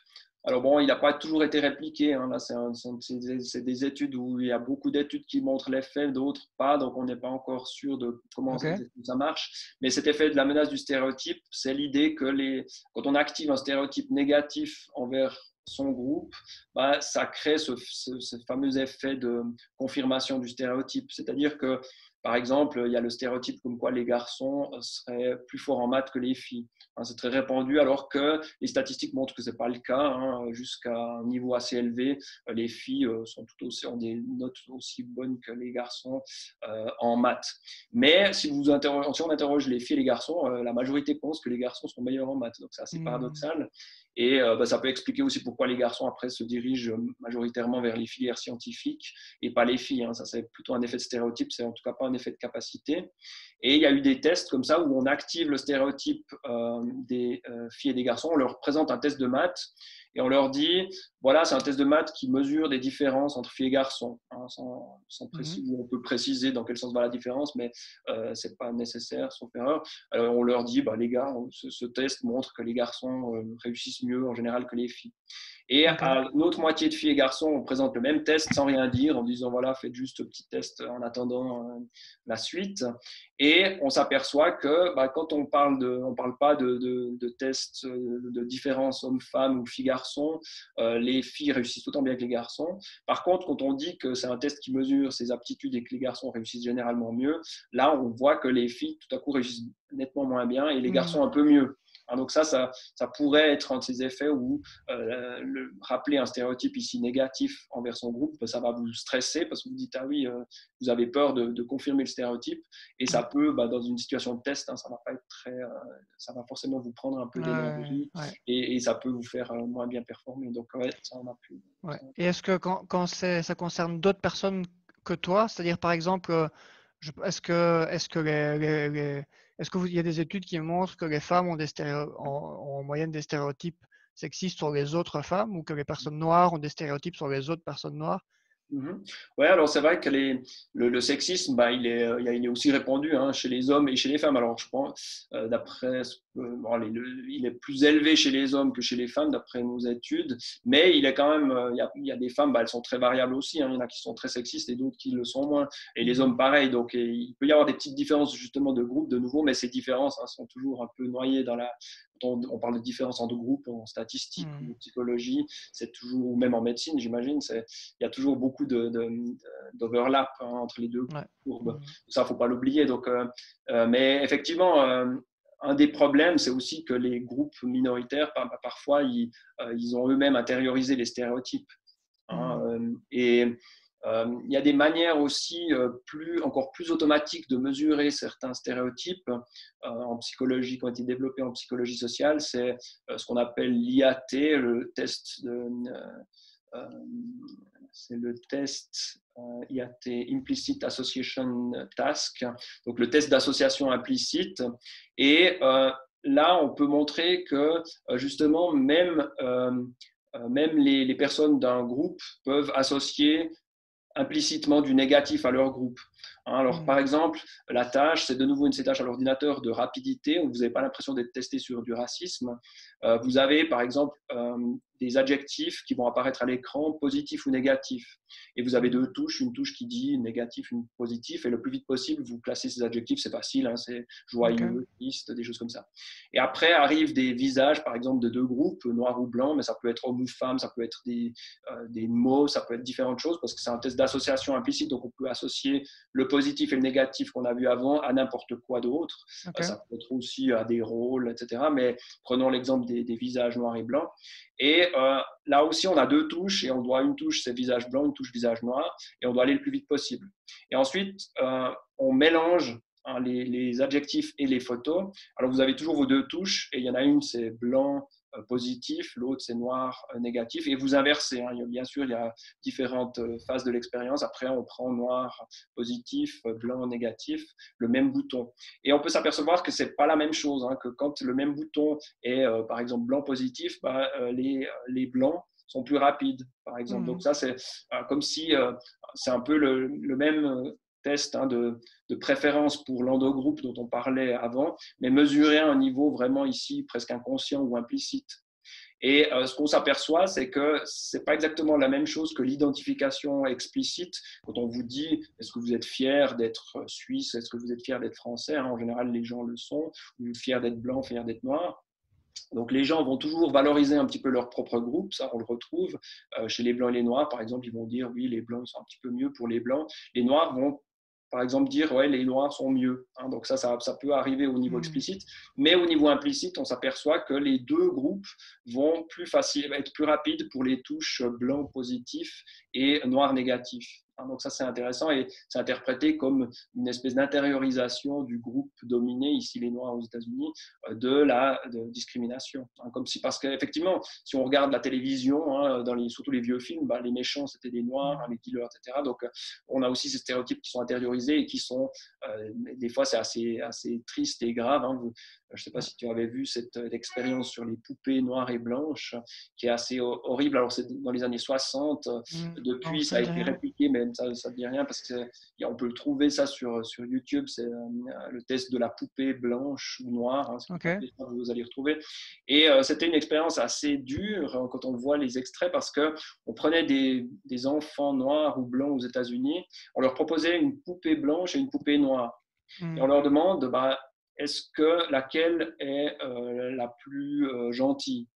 Speaker 2: alors bon, il n'a pas toujours été répliqué. Hein. Là, c'est des études où il y a beaucoup d'études qui montrent l'effet, d'autres pas. Donc, on n'est pas encore sûr de comment ça marche. Mais cet effet de la menace du stéréotype, c'est l'idée que les, quand on active un stéréotype négatif envers son groupe, bah, ça crée ce, ce, fameux effet de confirmation du stéréotype. C'est-à-dire que par exemple, il y a le stéréotype comme quoi les garçons seraient plus forts en maths que les filles. Hein, c'est très répandu, alors que les statistiques montrent que ce n'est pas le cas. Hein. Jusqu'à un niveau assez élevé, les filles euh, sont tout aussi, ont des notes aussi bonnes que les garçons euh, en maths. Mais si, vous interroge, on interroge les filles et les garçons, euh, la majorité pense que les garçons sont meilleurs en maths. Donc c'est assez mmh. paradoxal. Et bah, ça peut expliquer aussi pourquoi les garçons après se dirigent majoritairement vers les filières scientifiques et pas les filles. Hein. Ça c'est plutôt un effet de stéréotype, c'est en tout cas pas un effet de capacité. Et il y a eu des tests comme ça où on active le stéréotype euh, des euh, filles et des garçons, on leur présente un test de maths et on leur dit voilà, c'est un test de maths qui mesure des différences entre filles et garçons. Hein, sans, sans mhm. On peut préciser dans quel sens va la différence, mais euh, ce n'est pas nécessaire, sauf erreur. Alors on leur dit bah, les gars, ce, test montre que les garçons réussissent mieux en général que les filles. Et à l'autre moitié de filles et garçons, on présente le même test sans rien dire, en disant voilà, faites juste un petit test en attendant euh, la suite. Et on s'aperçoit que bah, quand on parle de, on parle pas de, de, tests euh, de différence homme-femme ou fille-garçon, euh, les filles réussissent autant bien que les garçons. Par contre, quand on dit que c'est un test qui mesure ses aptitudes et que les garçons réussissent généralement mieux, là, on voit que les filles tout à coup réussissent nettement moins bien et les mmh. garçons un peu mieux. Hein, donc ça, ça, pourrait être un de ces effets où euh, le, rappeler un stéréotype ici négatif envers son groupe, ça va vous stresser parce que vous dites, ah oui, euh, vous avez peur de, confirmer le stéréotype. Et ça peut, bah, dans une situation de test, hein, ça va pas être très, euh, ça va forcément vous prendre un peu d'énergie et, ça peut vous faire moins bien performer. Donc ça en a plus.
Speaker 1: Et est-ce que quand, quand ça concerne d'autres personnes que toi, c'est-à-dire par exemple, est-ce que, est -ce que les est-ce qu'il y a des études qui montrent que les femmes ont, en moyenne des stéréotypes sexistes sur les autres femmes ou que les personnes noires ont des stéréotypes sur les autres personnes noires?
Speaker 2: Oui, alors c'est vrai que les, le, sexisme, bah, il, est, il est aussi répandu hein, chez les hommes et chez les femmes. Alors je pense, euh, d'après, bon, il est plus élevé chez les hommes que chez les femmes, d'après nos études, mais il est quand même, euh, il y a, il y a des femmes, bah, elles sont très variables aussi. Hein. Il y en a qui sont très sexistes et d'autres qui le sont moins. Et les hommes, pareil. Donc il peut y avoir des petites différences justement de groupe, de nouveau, mais ces différences hein, sont toujours un peu noyées dans la, on, parle de différence en deux groupes, en statistique en psychologie, c'est toujours, ou même en médecine, j'imagine, il y a toujours beaucoup d'overlap de, hein, entre les deux courbes. Hmm. Ça, il ne faut pas l'oublier. Donc, euh, euh, mais effectivement, euh, un des problèmes, c'est aussi que les groupes minoritaires, parfois, ils, ils ont eux-mêmes intériorisé les stéréotypes. Hein, hmm. et il y a des manières aussi euh, plus, encore plus automatiques de mesurer certains stéréotypes euh, en psychologie qui ont été développés en psychologie sociale. C'est ce qu'on appelle l'IAT, le test c'est le test IAT, Implicit Association Task, donc le test d'association implicite. Et là, on peut montrer que justement, même, même les personnes d'un groupe peuvent associer implicitement du négatif à leur groupe. Hein, alors, mm. par exemple, la tâche, c'est de nouveau une tâche à l'ordinateur de rapidité, où vous n'avez pas l'impression d'être testé sur du racisme. Euh, vous avez, par exemple, euh, des adjectifs qui vont apparaître à l'écran, positifs ou négatifs. Et vous avez deux touches, une touche qui dit négatif, une positif, et le plus vite possible, vous classez ces adjectifs, c'est facile, hein, c'est joyeux, triste, des choses comme ça. Et après arrivent des visages, par exemple, de deux groupes, noir ou blanc, mais ça peut être homme ou femme, ça peut être des, euh, des mots, ça peut être différentes choses, parce que c'est un test d'association implicite, donc on peut associer le positif et le négatif qu'on a vu avant à n'importe quoi d'autre. ça peut être aussi à des rôles, etc. Mais prenons l'exemple des, des visages noirs et blancs. Et euh, là aussi, on a deux touches et on doit une touche, c'est visage blanc, une touche visage noir, et on doit aller le plus vite possible. Et ensuite, euh, on mélange hein, les, les, adjectifs et les photos. Alors, vous avez toujours vos deux touches, et il y en a une, c'est blanc, euh, positif, l'autre c'est noir euh, négatif, et vous inversez. Hein. Bien sûr, il y a différentes euh, phases de l'expérience. Après, on prend noir positif, blanc négatif, le même bouton. Et on peut s'apercevoir que c'est pas la même chose, hein, que quand le même bouton est par exemple blanc positif, bah, les, les blancs sont plus rapides, par exemple. Donc mmh. ça, c'est comme si c'est un peu le, le même test hein, de, préférence pour l'endogroupe dont on parlait avant, mais mesuré à un niveau vraiment ici presque inconscient ou implicite. Et ce qu'on s'aperçoit, c'est que c'est pas exactement la même chose que l'identification explicite. Quand on vous dit, est-ce que vous êtes fier d'être suisse, est-ce que vous êtes fier d'être français, hein, en général les gens le sont, ou fier d'être blanc, fier d'être noir. Donc les gens vont toujours valoriser un petit peu leur propre groupe, ça on le retrouve chez les blancs et les noirs. Par exemple, ils vont dire oui, les blancs sont un petit peu mieux pour les blancs. Les noirs vont par exemple, dire ouais, les noirs sont mieux. Hein. donc ça, ça, peut arriver au niveau mmh. explicite, mais au niveau implicite, on s'aperçoit que les deux groupes vont plus facile, être plus rapides pour les touches blanc positif et noir négatif. Hein, donc ça, c'est intéressant et c'est interprété comme une espèce d'intériorisation du groupe dominé, ici les Noirs aux États-Unis, euh, de la discrimination. Hein, comme si, parce qu'effectivement, si on regarde la télévision, hein, dans les, surtout les vieux films, bah, les méchants, c'était des Noirs, les killers, etc. Donc, euh, on a aussi ces stéréotypes qui sont intériorisés et qui sont, euh, des fois, c'est assez, assez triste et grave. Je ne sais pas si tu avais vu cette expérience sur les poupées noires et blanches, qui est assez horrible. Alors, c'est dans les années 60. Mmh. Depuis, ça a été répliqué, mais ça ne dit rien parce qu'on peut le trouver ça sur, sur YouTube. C'est euh, le test de la poupée blanche ou noire. Hein, vous allez retrouver. Et euh, c'était une expérience assez dure hein, quand on voit les extraits parce que on prenait des, des enfants noirs ou blancs aux États-Unis, on leur proposait une poupée blanche et une poupée noire. Et on leur demande, bah, est-ce que laquelle est euh, la plus gentille?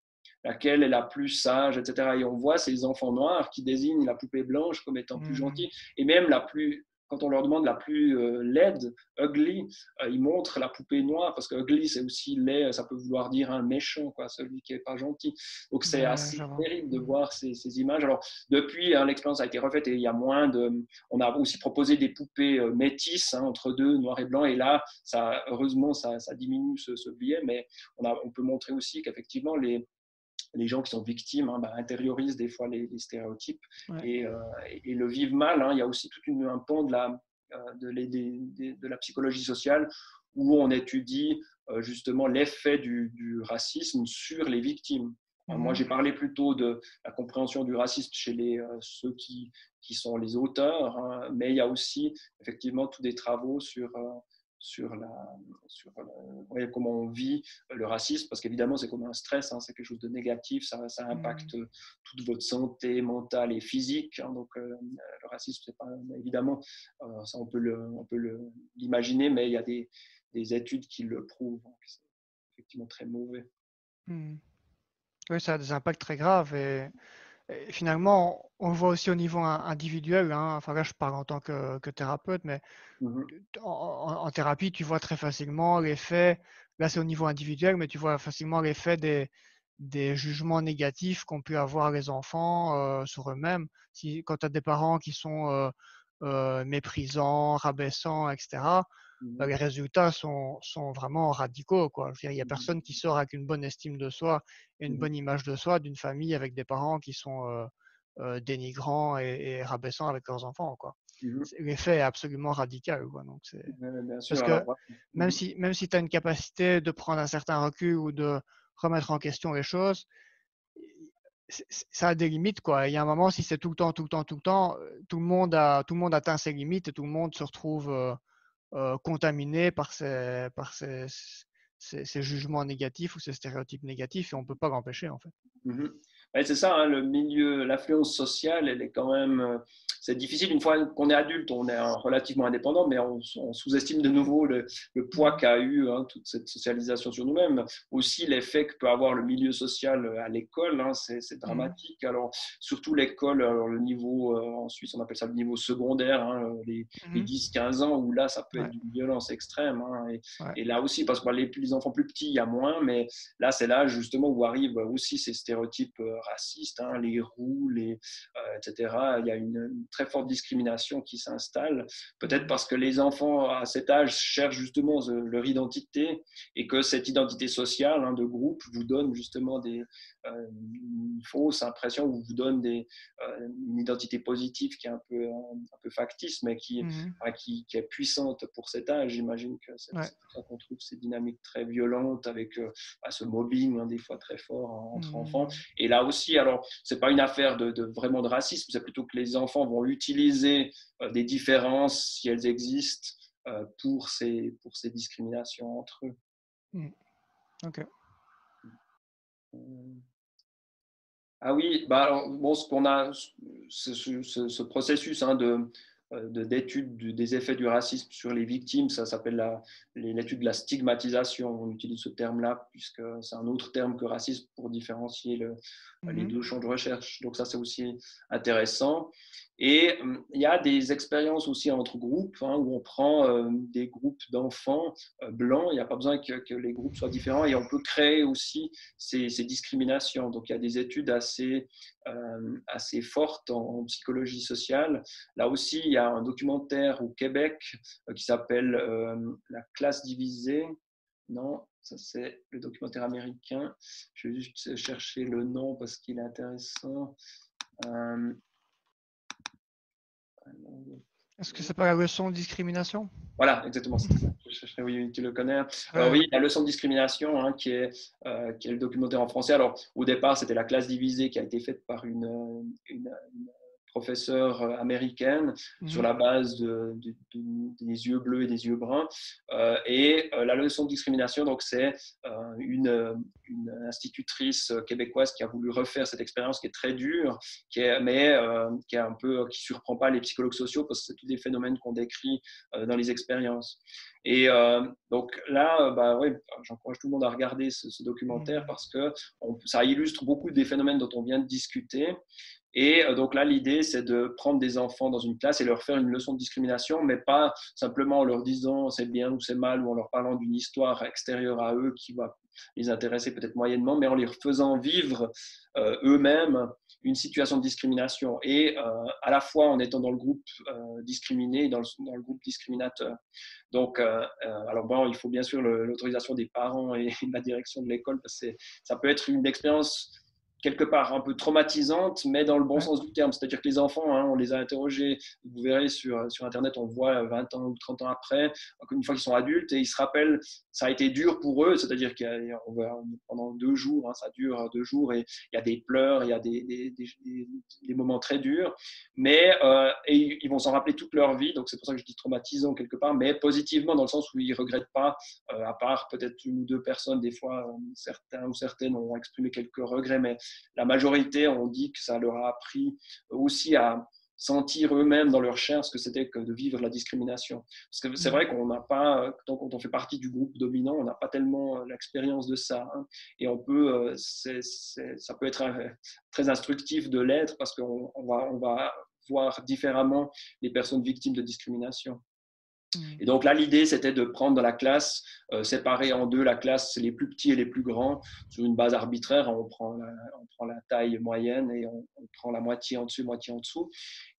Speaker 2: Laquelle est la plus sage, etc. Et on voit ces enfants noirs qui désignent la poupée blanche comme étant plus mmh. gentille, et même la plus, quand on leur demande la plus euh, laide, ugly, euh, ils montrent la poupée noire, parce que ugly, c'est aussi laid, ça peut vouloir dire un méchant, quoi, celui qui n'est pas gentil. Donc c'est assez terrible de voir ces, images. Alors depuis, hein, l'expérience a été refaite et il y a moins de... On a aussi proposé des poupées euh, métisses hein, entre deux, noir et blanc, et là, ça, heureusement, ça, diminue ce, ce biais, mais on, a, on peut montrer aussi qu'effectivement, les les gens qui sont victimes hein, bah, intériorisent des fois les, stéréotypes euh, et, le vivent mal. Hein. Il y a aussi tout un pan de la, euh, de, la psychologie sociale où on étudie euh, justement l'effet du, racisme sur les victimes. Moi, j'ai mhm. parlé plutôt de la compréhension du racisme chez les, ceux qui, qui sont les auteurs, hein, mais il y a aussi effectivement tous des travaux sur sur, la, sur comment on vit le racisme, parce qu'évidemment, c'est comme un stress, hein, c'est quelque chose de négatif, ça, ça impacte mmh. toute votre santé mentale et physique. Hein, donc, euh, le racisme, c'est pas évidemment, euh, ça on peut l'imaginer, mais il y a des, des, études qui le prouvent. C'est effectivement très mauvais.
Speaker 1: Mmh. Oui, ça a des impacts très graves et finalement, on le voit aussi au niveau individuel. Hein. Enfin, là, je parle en tant que, thérapeute, mais mmh en, thérapie, tu vois très facilement l'effet. Là, c'est au niveau individuel, mais tu vois facilement l'effet des, des jugements négatifs qu'ont pu avoir les enfants euh, sur eux-mêmes. Si, quand tu as des parents qui sont euh, euh, méprisants, rabaissants, etc., bah, mmh les résultats sont, sont, vraiment radicaux. Quoi. il n'y a mmh personne qui sort avec une bonne estime de soi et une mmh bonne image de soi d'une famille avec des parents qui sont euh, euh, dénigrants et, rabaissants avec leurs enfants. Quoi. L'effet est absolument radical. Quoi. Donc, c'est... Parce que même si, même si tu as une capacité de prendre un certain recul ou de remettre en question les choses, ça a des limites. Quoi. Il y a un moment, si c'est tout le temps, tout le temps, tout le temps, tout le monde, a, tout le monde atteint ses limites et tout le monde se retrouve euh, contaminé par, ces, jugements négatifs ou ces stéréotypes négatifs et on ne peut pas l'empêcher en fait.
Speaker 2: C'est ça, hein, le milieu, l'influence sociale, elle est quand même euh, c'est difficile une fois qu'on est adulte, on est relativement indépendant, mais on, sous-estime de nouveau le, poids qu'a eu hein, toute cette socialisation sur nous-mêmes. Aussi l'effet que peut avoir le milieu social à l'école, hein, c'est dramatique. Mmh. Alors surtout l'école, le niveau euh, en Suisse, on appelle ça le niveau secondaire, hein, les, 10-15 mmh. ans où là ça peut être d'une violence extrême. Et, là aussi, parce que les, les, enfants plus petits, il y a moins, mais là c'est là justement où arrivent aussi ces stéréotypes racistes, les roues, les, euh, etc. Il y a une, une très forte discrimination qui s'installe, peut-être parce que les enfants à cet âge cherchent justement leur identité et que cette identité sociale hein, de groupe vous donne justement des, euh, une fausse impression ou vous donne des, euh, une identité positive qui est un peu, un, peu factice, mais qui, mmh qui, qui, est puissante pour cet âge. J'imagine que c'est ça qu'on trouve ces dynamiques très violentes avec bah, ce mobbing hein, des fois très fort entre mmh enfants. Et là aussi, alors, c'est pas une affaire de, de vraiment de racisme, c'est plutôt que les enfants vont utiliser des différences, si elles existent, pour, ces, pour ces discriminations entre eux.
Speaker 1: Mmh. Ok.
Speaker 2: Ah oui, bah bon, ce qu'on a, ce, ce, processus hein, de, d'études des effets du racisme sur les victimes, ça s'appelle l'étude de la stigmatisation. On utilise ce terme-là puisque c'est un autre terme que racisme pour différencier le, les mhm. deux champs de recherche. Donc ça, c'est aussi intéressant. Et hum, il y a des expériences aussi entre groupes hein, où on prend euh, des groupes d'enfants euh, blancs. Il n'y a pas besoin que, les groupes soient différents et on peut créer aussi ces, discriminations. Donc il y a des études assez, euh, assez fortes en, psychologie sociale. Là aussi, il y a un documentaire au Québec qui s'appelle La classe divisée. Non, ça c'est le documentaire américain. Je vais juste chercher le nom parce qu'il est intéressant.
Speaker 1: Est-ce que c'est pas la leçon de discrimination?
Speaker 2: Voilà, exactement. oui, tu le connais. oui, la leçon de discrimination, hein, qui, est, euh, qui est le documentaire en français. Alors, au départ, c'était la classe divisée qui a été faite par une, une professeure euh, américaine sur mhm. la base de, des yeux bleus et des yeux bruns. Euh, et euh, la leçon de discrimination, donc c'est une, une, institutrice québécoise qui a voulu refaire cette expérience qui est très dure, qui est, mais qui est un peu qui surprend pas les psychologues sociaux parce que c'est tous des phénomènes qu'on décrit dans les expériences. Et donc là, bah, ouais, j'encourage tout le monde à regarder ce, documentaire mhm. parce que ça illustre beaucoup des phénomènes dont on vient de discuter. Et euh, donc là, l'idée, c'est de prendre des enfants dans une classe et leur faire une leçon de discrimination, mais pas simplement en leur disant c'est bien ou c'est mal, ou en leur parlant d'une histoire extérieure à eux qui va les intéresser peut-être moyennement, mais en les faisant vivre euh, eux-mêmes une situation de discrimination et euh, à la fois en étant dans le groupe discriminé et dans le, groupe discriminateur. Donc, alors bon, il faut bien sûr l'autorisation des parents et <laughs> la direction de l'école parce que ça peut être une expérience quelque part un peu traumatisante, mais dans le bon sens du terme. C'est-à-dire que les enfants, hein, on les a interrogés, vous verrez sur, sur Internet, on voit 20 ans ou 30 ans après, une fois qu'ils sont adultes, et ils se rappellent, ça a été dur pour eux, c'est-à-dire qu'on pendant deux jours, hein, ça dure deux jours, et il y a des pleurs, il y a des, des, des, moments très durs, mais euh, et ils vont s'en rappeler toute leur vie, donc c'est pour ça que je dis traumatisant quelque part, mais positivement dans le sens où ils ne regrettent pas, euh, à part peut-être une ou deux personnes, des fois, euh, certains ou certaines ont exprimé quelques regrets, mais la majorité ont dit que ça leur a appris aussi à sentir eux-mêmes dans leur chair ce que c'était que de vivre la discrimination. Parce que c'est mm. vrai qu'on n'a pas, quand on fait partie du groupe dominant, on n'a pas tellement l'expérience de ça. Hein. Et on peut, euh, ça peut être très instructif de l'être parce qu'on va, on va voir différemment les personnes victimes de discrimination. Et donc là, l'idée, c'était de prendre dans la classe, euh, séparer en deux la classe, les plus petits et les plus grands, sur une base arbitraire. On prend la, on prend la taille moyenne et on, prend la moitié en dessus, moitié en dessous.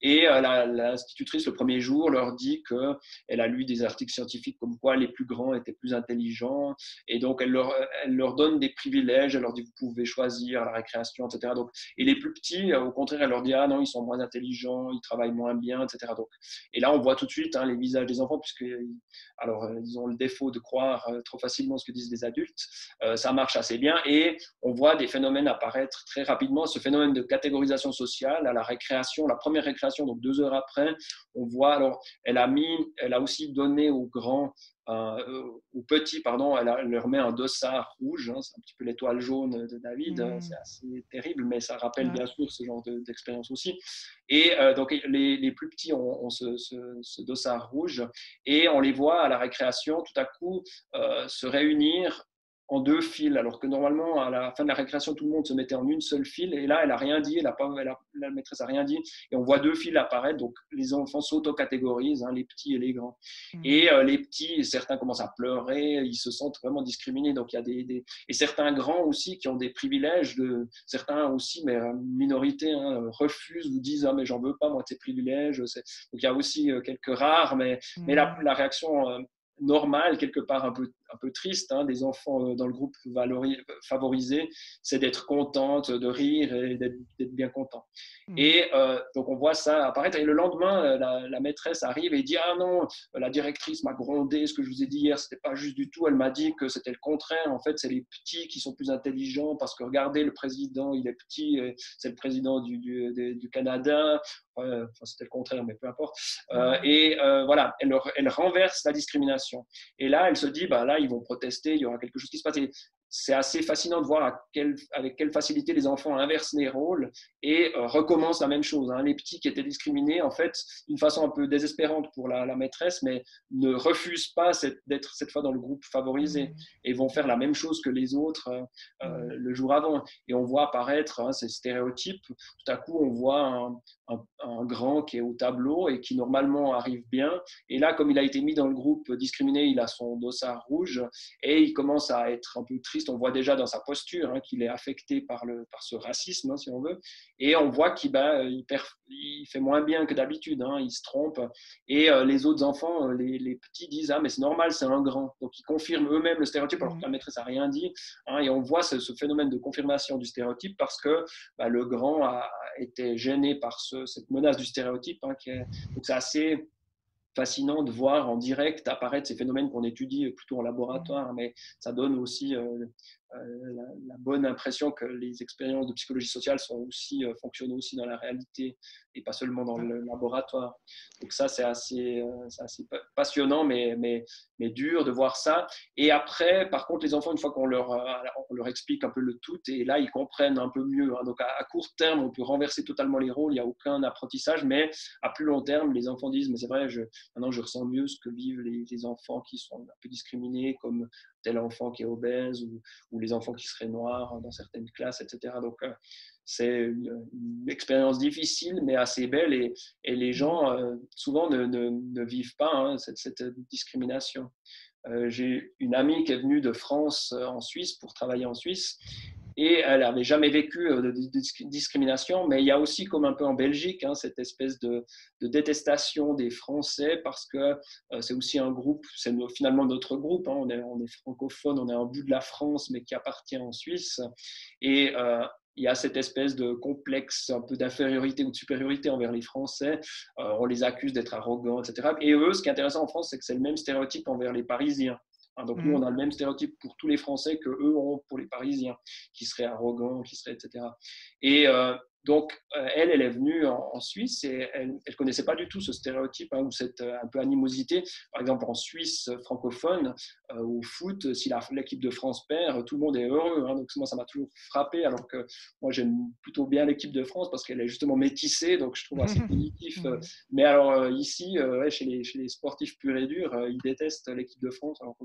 Speaker 2: Et euh, l'institutrice, le premier jour, leur dit qu'elle a lu des articles scientifiques comme quoi les plus grands étaient plus intelligents. Et donc, elle leur, donne des privilèges. Elle leur dit, vous pouvez choisir la récréation, etc. Et les plus petits, au contraire, elle leur dit, ah non, ils sont moins intelligents, ils travaillent moins bien, etc. Et là, on voit tout de suite hein, les visages des enfants puisque alors, euh, ils ont le défaut de croire euh, trop facilement ce que disent les adultes. Euh, ça marche assez bien et on voit des phénomènes apparaître très rapidement. Ce phénomène de catégorisation sociale à la récréation, la première récréation, donc deux heures après, on voit, alors, elle a mis, elle a aussi donné aux grands euh, aux petits, pardon, elle, leur met un dossard rouge, hein, c'est un petit peu l'étoile jaune de David, hein, mm. c'est assez terrible, mais ça rappelle bien sûr ce genre d'expérience aussi. Et euh, donc les, plus petits ont, ce, dossard rouge et on les voit à la récréation tout à coup euh, se réunir en deux fils, alors que normalement, à la fin de la récréation, tout le monde se mettait en une seule file. Et là, elle n'a rien dit, elle a pas, la maîtresse n'a rien dit. Et on voit deux fils apparaître. Donc, les enfants s'auto-catégorisent, hein, les petits et les grands. Mmh. Et euh, les petits, certains commencent à pleurer, ils se sentent vraiment discriminés. Donc, il y a des, Et certains grands aussi qui ont des privilèges, de... certains aussi, mais euh, minorité, hein, refusent ou disent Ah, mais j'en veux pas, moi, ces privilèges. Donc, il y a aussi euh, quelques rares, mais, mais la, mmh. la réaction normal, quelque part un peu, un peu triste, hein, des enfants euh, dans le groupe favorisé, c'est d'être contente, de rire et d'être bien content. Hmm. Et euh, donc on voit ça apparaître. Et le lendemain, euh, la, maîtresse arrive et dit Ah non, la directrice m'a grondé, ce que je vous ai dit hier, c'était pas juste du tout. Elle m'a dit que c'était le contraire. En fait, c'est les petits qui sont plus intelligents parce que regardez, le président, il est petit, c'est le président du, du, Canada. Enfin, c'était le contraire, mais peu importe. Hmm. et voilà, elle, elle renverse la discrimination. Et là, elle se dit, bah, là, ils vont protester, il y aura quelque chose qui se passe. C'est assez fascinant de voir avec quelle facilité les enfants inversent les rôles et euh, recommencent la même chose. Hein. Les petits qui étaient discriminés, en fait, d'une façon un peu désespérante pour la, maîtresse, mais ne refusent pas d'être cette fois dans le groupe favorisé mmh. et vont faire la même chose que les autres euh, euh, mmh. le jour avant. Et on voit apparaître hein, ces stéréotypes. Tout à coup, on voit un, un, grand qui est au tableau et qui normalement arrive bien. Et là, comme il a été mis dans le groupe discriminé, il a son dossard rouge et il commence à être un peu triste. On voit déjà dans sa posture hein, qu'il est affecté par, le, par ce racisme, hein, si on veut. Et on voit qu'il bah, il, il, fait moins bien que d'habitude, hein, il se trompe. Et euh, les autres enfants, euh, les, les, petits disent Ah, mais c'est normal, c'est un grand. Donc ils confirment eux-mêmes le stéréotype alors que la maîtresse n'a rien dit. et on voit ce, phénomène de confirmation du stéréotype parce que bah, le grand a été gêné par ce cette menace du stéréotype. Qui est, donc c'est assez fascinant de voir en direct apparaître ces phénomènes qu'on étudie plutôt en laboratoire, mais ça donne aussi euh, euh, la, bonne impression que les expériences de psychologie sociale sont aussi, euh, fonctionnent aussi dans la réalité et pas seulement dans le laboratoire. Donc ça, c'est assez, assez, passionnant, mais, mais, mais dur de voir ça. Et après, par contre, les enfants, une fois qu'on leur, on leur explique un peu le tout, et là, ils comprennent un peu mieux. Hein. Donc à, court terme, on peut renverser totalement les rôles, il n'y a aucun apprentissage, mais à plus long terme, les enfants disent, mais c'est vrai, je, maintenant je ressens mieux ce que vivent les, les, enfants qui sont un peu discriminés, comme tel enfant qui est obèse ou, les enfants qui seraient noirs dans certaines classes, etc. Donc euh, c'est une, expérience difficile, mais assez belle, et, les gens euh, souvent ne, vivent pas hein, cette, cette, discrimination. Euh, j'ai une amie qui est venue de France en Suisse pour travailler en Suisse et elle n'avait jamais vécu euh, de, discrimination, mais il y a aussi, comme un peu en Belgique, hein, cette espèce de, détestation des Français parce que euh, c'est aussi un groupe, c'est finalement notre groupe, hein, on, est, on, francophone, on est un bout de la France, mais qui appartient en Suisse. Et euh, il y a cette espèce de complexe un peu d'infériorité ou de supériorité envers les Français. on les accuse d'être arrogants, etc. Et eux, ce qui est intéressant en France, c'est que c'est le même stéréotype envers les Parisiens. Hein, donc nous, mm. on a le même stéréotype pour tous les Français que eux ont pour les Parisiens, qui seraient arrogants, qui seraient, etc. Et euh, donc, euh, elle, elle est venue en, Suisse et elle ne connaissait pas du tout ce stéréotype hein, ou cette euh, un peu animosité. Par exemple, en Suisse francophone, euh, au foot, si l'équipe de France perd, tout le monde est heureux. Hein. donc, moi, ça m'a toujours frappé, alors que moi, j'aime plutôt bien l'équipe de France parce qu'elle est justement métissée, donc je trouve assez <laughs> positif. Mais alors, ici, chez, les, chez, les, sportifs purs et durs, ils détestent l'équipe de France, alors,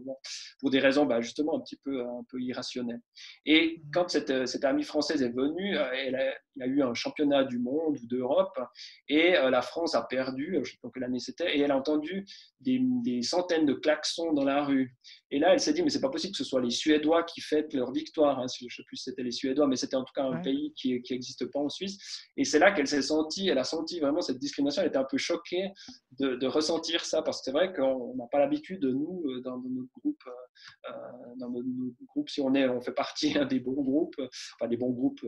Speaker 2: pour des raisons bah, justement un petit peu, un peu irrationnelles. Et quand cette, cette amie française est venue, elle il y a eu un championnat du monde ou d'Europe et euh, la France a perdu, je ne sais pas quelle année c'était, et elle a entendu des, centaines de klaxons dans la rue. Et là, elle s'est dit, mais c'est pas possible que ce soit les Suédois qui fêtent leur victoire. Hein. Je ne sais plus si c'était les Suédois, mais c'était en tout cas un pays qui n'existe pas en Suisse. Et c'est là qu'elle s'est sentie, elle a senti vraiment cette discrimination. Elle était un peu choquée de, ressentir ça, parce que c'est vrai qu'on n'a pas l'habitude, nous, euh, dans, notre groupe, euh, dans notre, groupe, si on est, on fait partie des bons groupes, enfin des bons groupes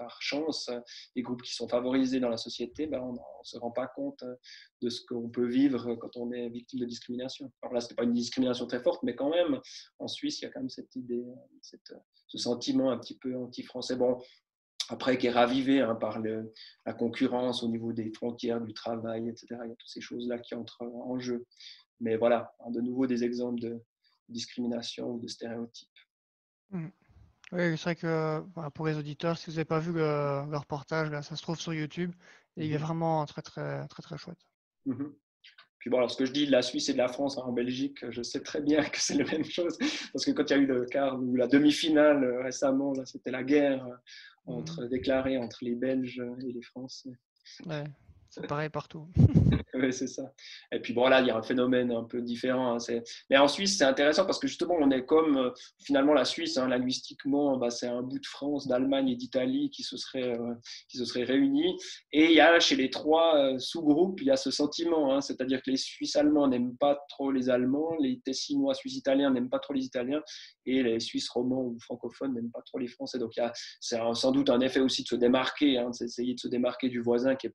Speaker 2: par chance, les groupes qui sont favorisés dans la société, ben, on ne se rend pas compte euh, de ce qu'on peut vivre quand on est victime de discrimination. Alors là, ce n'est pas une discrimination très forte, mais quand même, en Suisse, il y a quand même cette idée, cette, ce sentiment un petit peu anti-français. Bon, après, qui est ravivé hein, par la concurrence au niveau des frontières, du travail, etc. Il y a toutes ces choses-là qui entrent en jeu. Mais voilà, de nouveau des exemples de discrimination ou de stéréotypes.
Speaker 1: Mmh. Oui, c'est vrai que pour les auditeurs, si vous n'avez pas vu le, reportage, là, ça se trouve sur YouTube et il est mmh vraiment très très très très chouette.
Speaker 2: Mmh Puis bon, alors ce que je dis de la Suisse et de la France hein, en Belgique, je sais très bien que c'est la même chose parce que quand il y a eu le quart ou la demi-finale euh, récemment, c'était la guerre euh, entre, mmh déclarée entre les Belges et les Français.
Speaker 1: Ouais. C'est pareil partout. <laughs>
Speaker 2: oui, c'est ça. Et puis bon, là, il y a un phénomène un peu différent. Hein. Mais en Suisse, c'est intéressant parce que justement, on est comme euh, finalement la Suisse, hein, linguistiquement, bah, c'est un bout de France, d'Allemagne et d'Italie qui se seraient euh, qui réunis. Et il y a chez les trois euh, sous-groupes, il y a ce sentiment, hein. c'est-à-dire que les Suisses allemands n'aiment pas trop les Allemands, les Tessinois Suisses italiens n'aiment pas trop les Italiens, et les Suisses romans ou francophones n'aiment pas trop les Français. Donc c'est sans doute un effet aussi de se démarquer, d'essayer de se démarquer du voisin qui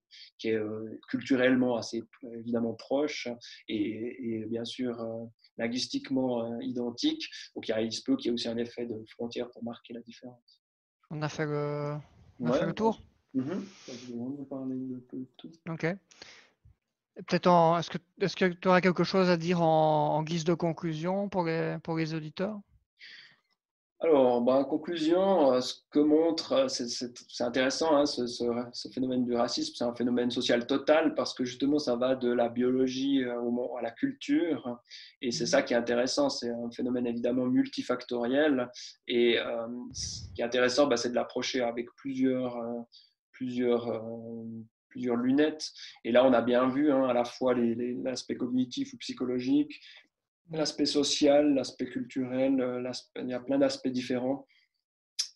Speaker 2: est, culturellement assez évidemment proche et, bien sûr euh, linguistiquement euh, identique. Donc il, se peut qu'il y ait aussi un effet de frontière pour marquer la différence.
Speaker 1: On a fait le, fait le tour?
Speaker 2: mm
Speaker 1: Ok. Peut-être est-ce que, est que tu auras quelque chose à dire en, guise de conclusion pour les, pour les auditeurs?
Speaker 2: Alors, ben, en conclusion, euh, ce que montre, euh, c'est intéressant, hein, ce, ce, phénomène du racisme, c'est un phénomène social total parce que justement, ça va de la biologie euh, à la culture. Et c'est ça mmh. qui est intéressant, c'est un phénomène évidemment multifactoriel. Et ce qui est intéressant, ben, c'est de l'approcher avec plusieurs, plusieurs, plusieurs lunettes. Et là, on a bien vu hein, à la fois l'aspect cognitif ou psychologique, l'aspect social, l'aspect culturel, euh, il y a plein d'aspects différents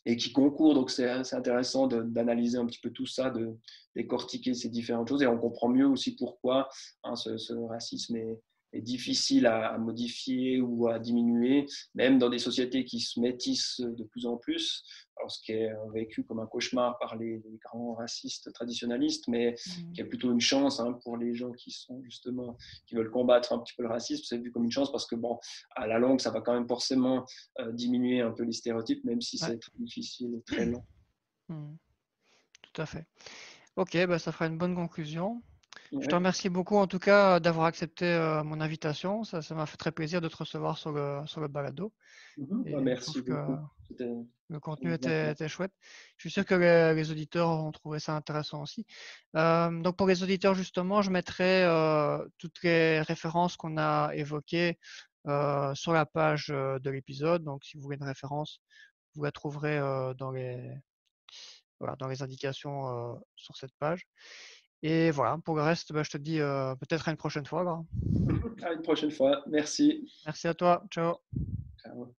Speaker 2: et qui concourent. Donc, c'est intéressant d'analyser un petit peu tout ça, de décortiquer ces différentes choses et on comprend mieux aussi pourquoi hein, ce, ce, racisme est, est difficile à, modifier ou à diminuer, même dans des sociétés qui se métissent de plus en plus. Alors, ce qui est vécu comme un cauchemar par les, grands racistes traditionnalistes, mais mmh. qui est plutôt une chance hein, pour les gens qui sont justement qui veulent combattre un petit peu le racisme. C'est vu comme une chance parce que bon, à la longue, ça va quand même forcément euh, diminuer un peu les stéréotypes, même si c'est très difficile et très long.
Speaker 1: Mmh. Tout à fait. Ok, bah, ça fera une bonne conclusion. Je te remercie beaucoup en tout cas d'avoir accepté euh, mon invitation. Ça, m'a fait très plaisir de te recevoir sur le, sur le balado.
Speaker 2: Mhm. Bah, merci beaucoup.
Speaker 1: Le contenu était, chouette. Je suis sûr que les, auditeurs ont trouvé ça intéressant aussi. Euh, donc pour les auditeurs justement, je mettrai euh, toutes les références qu'on a évoquées sur la page de l'épisode. Donc si vous voulez une référence, vous la trouverez dans les dans les indications sur cette page. Et voilà, pour le reste, bah, je te dis euh, peut-être à une prochaine fois. <laughs>
Speaker 2: À une prochaine fois. Merci.
Speaker 1: Merci à toi. Ciao. Ciao.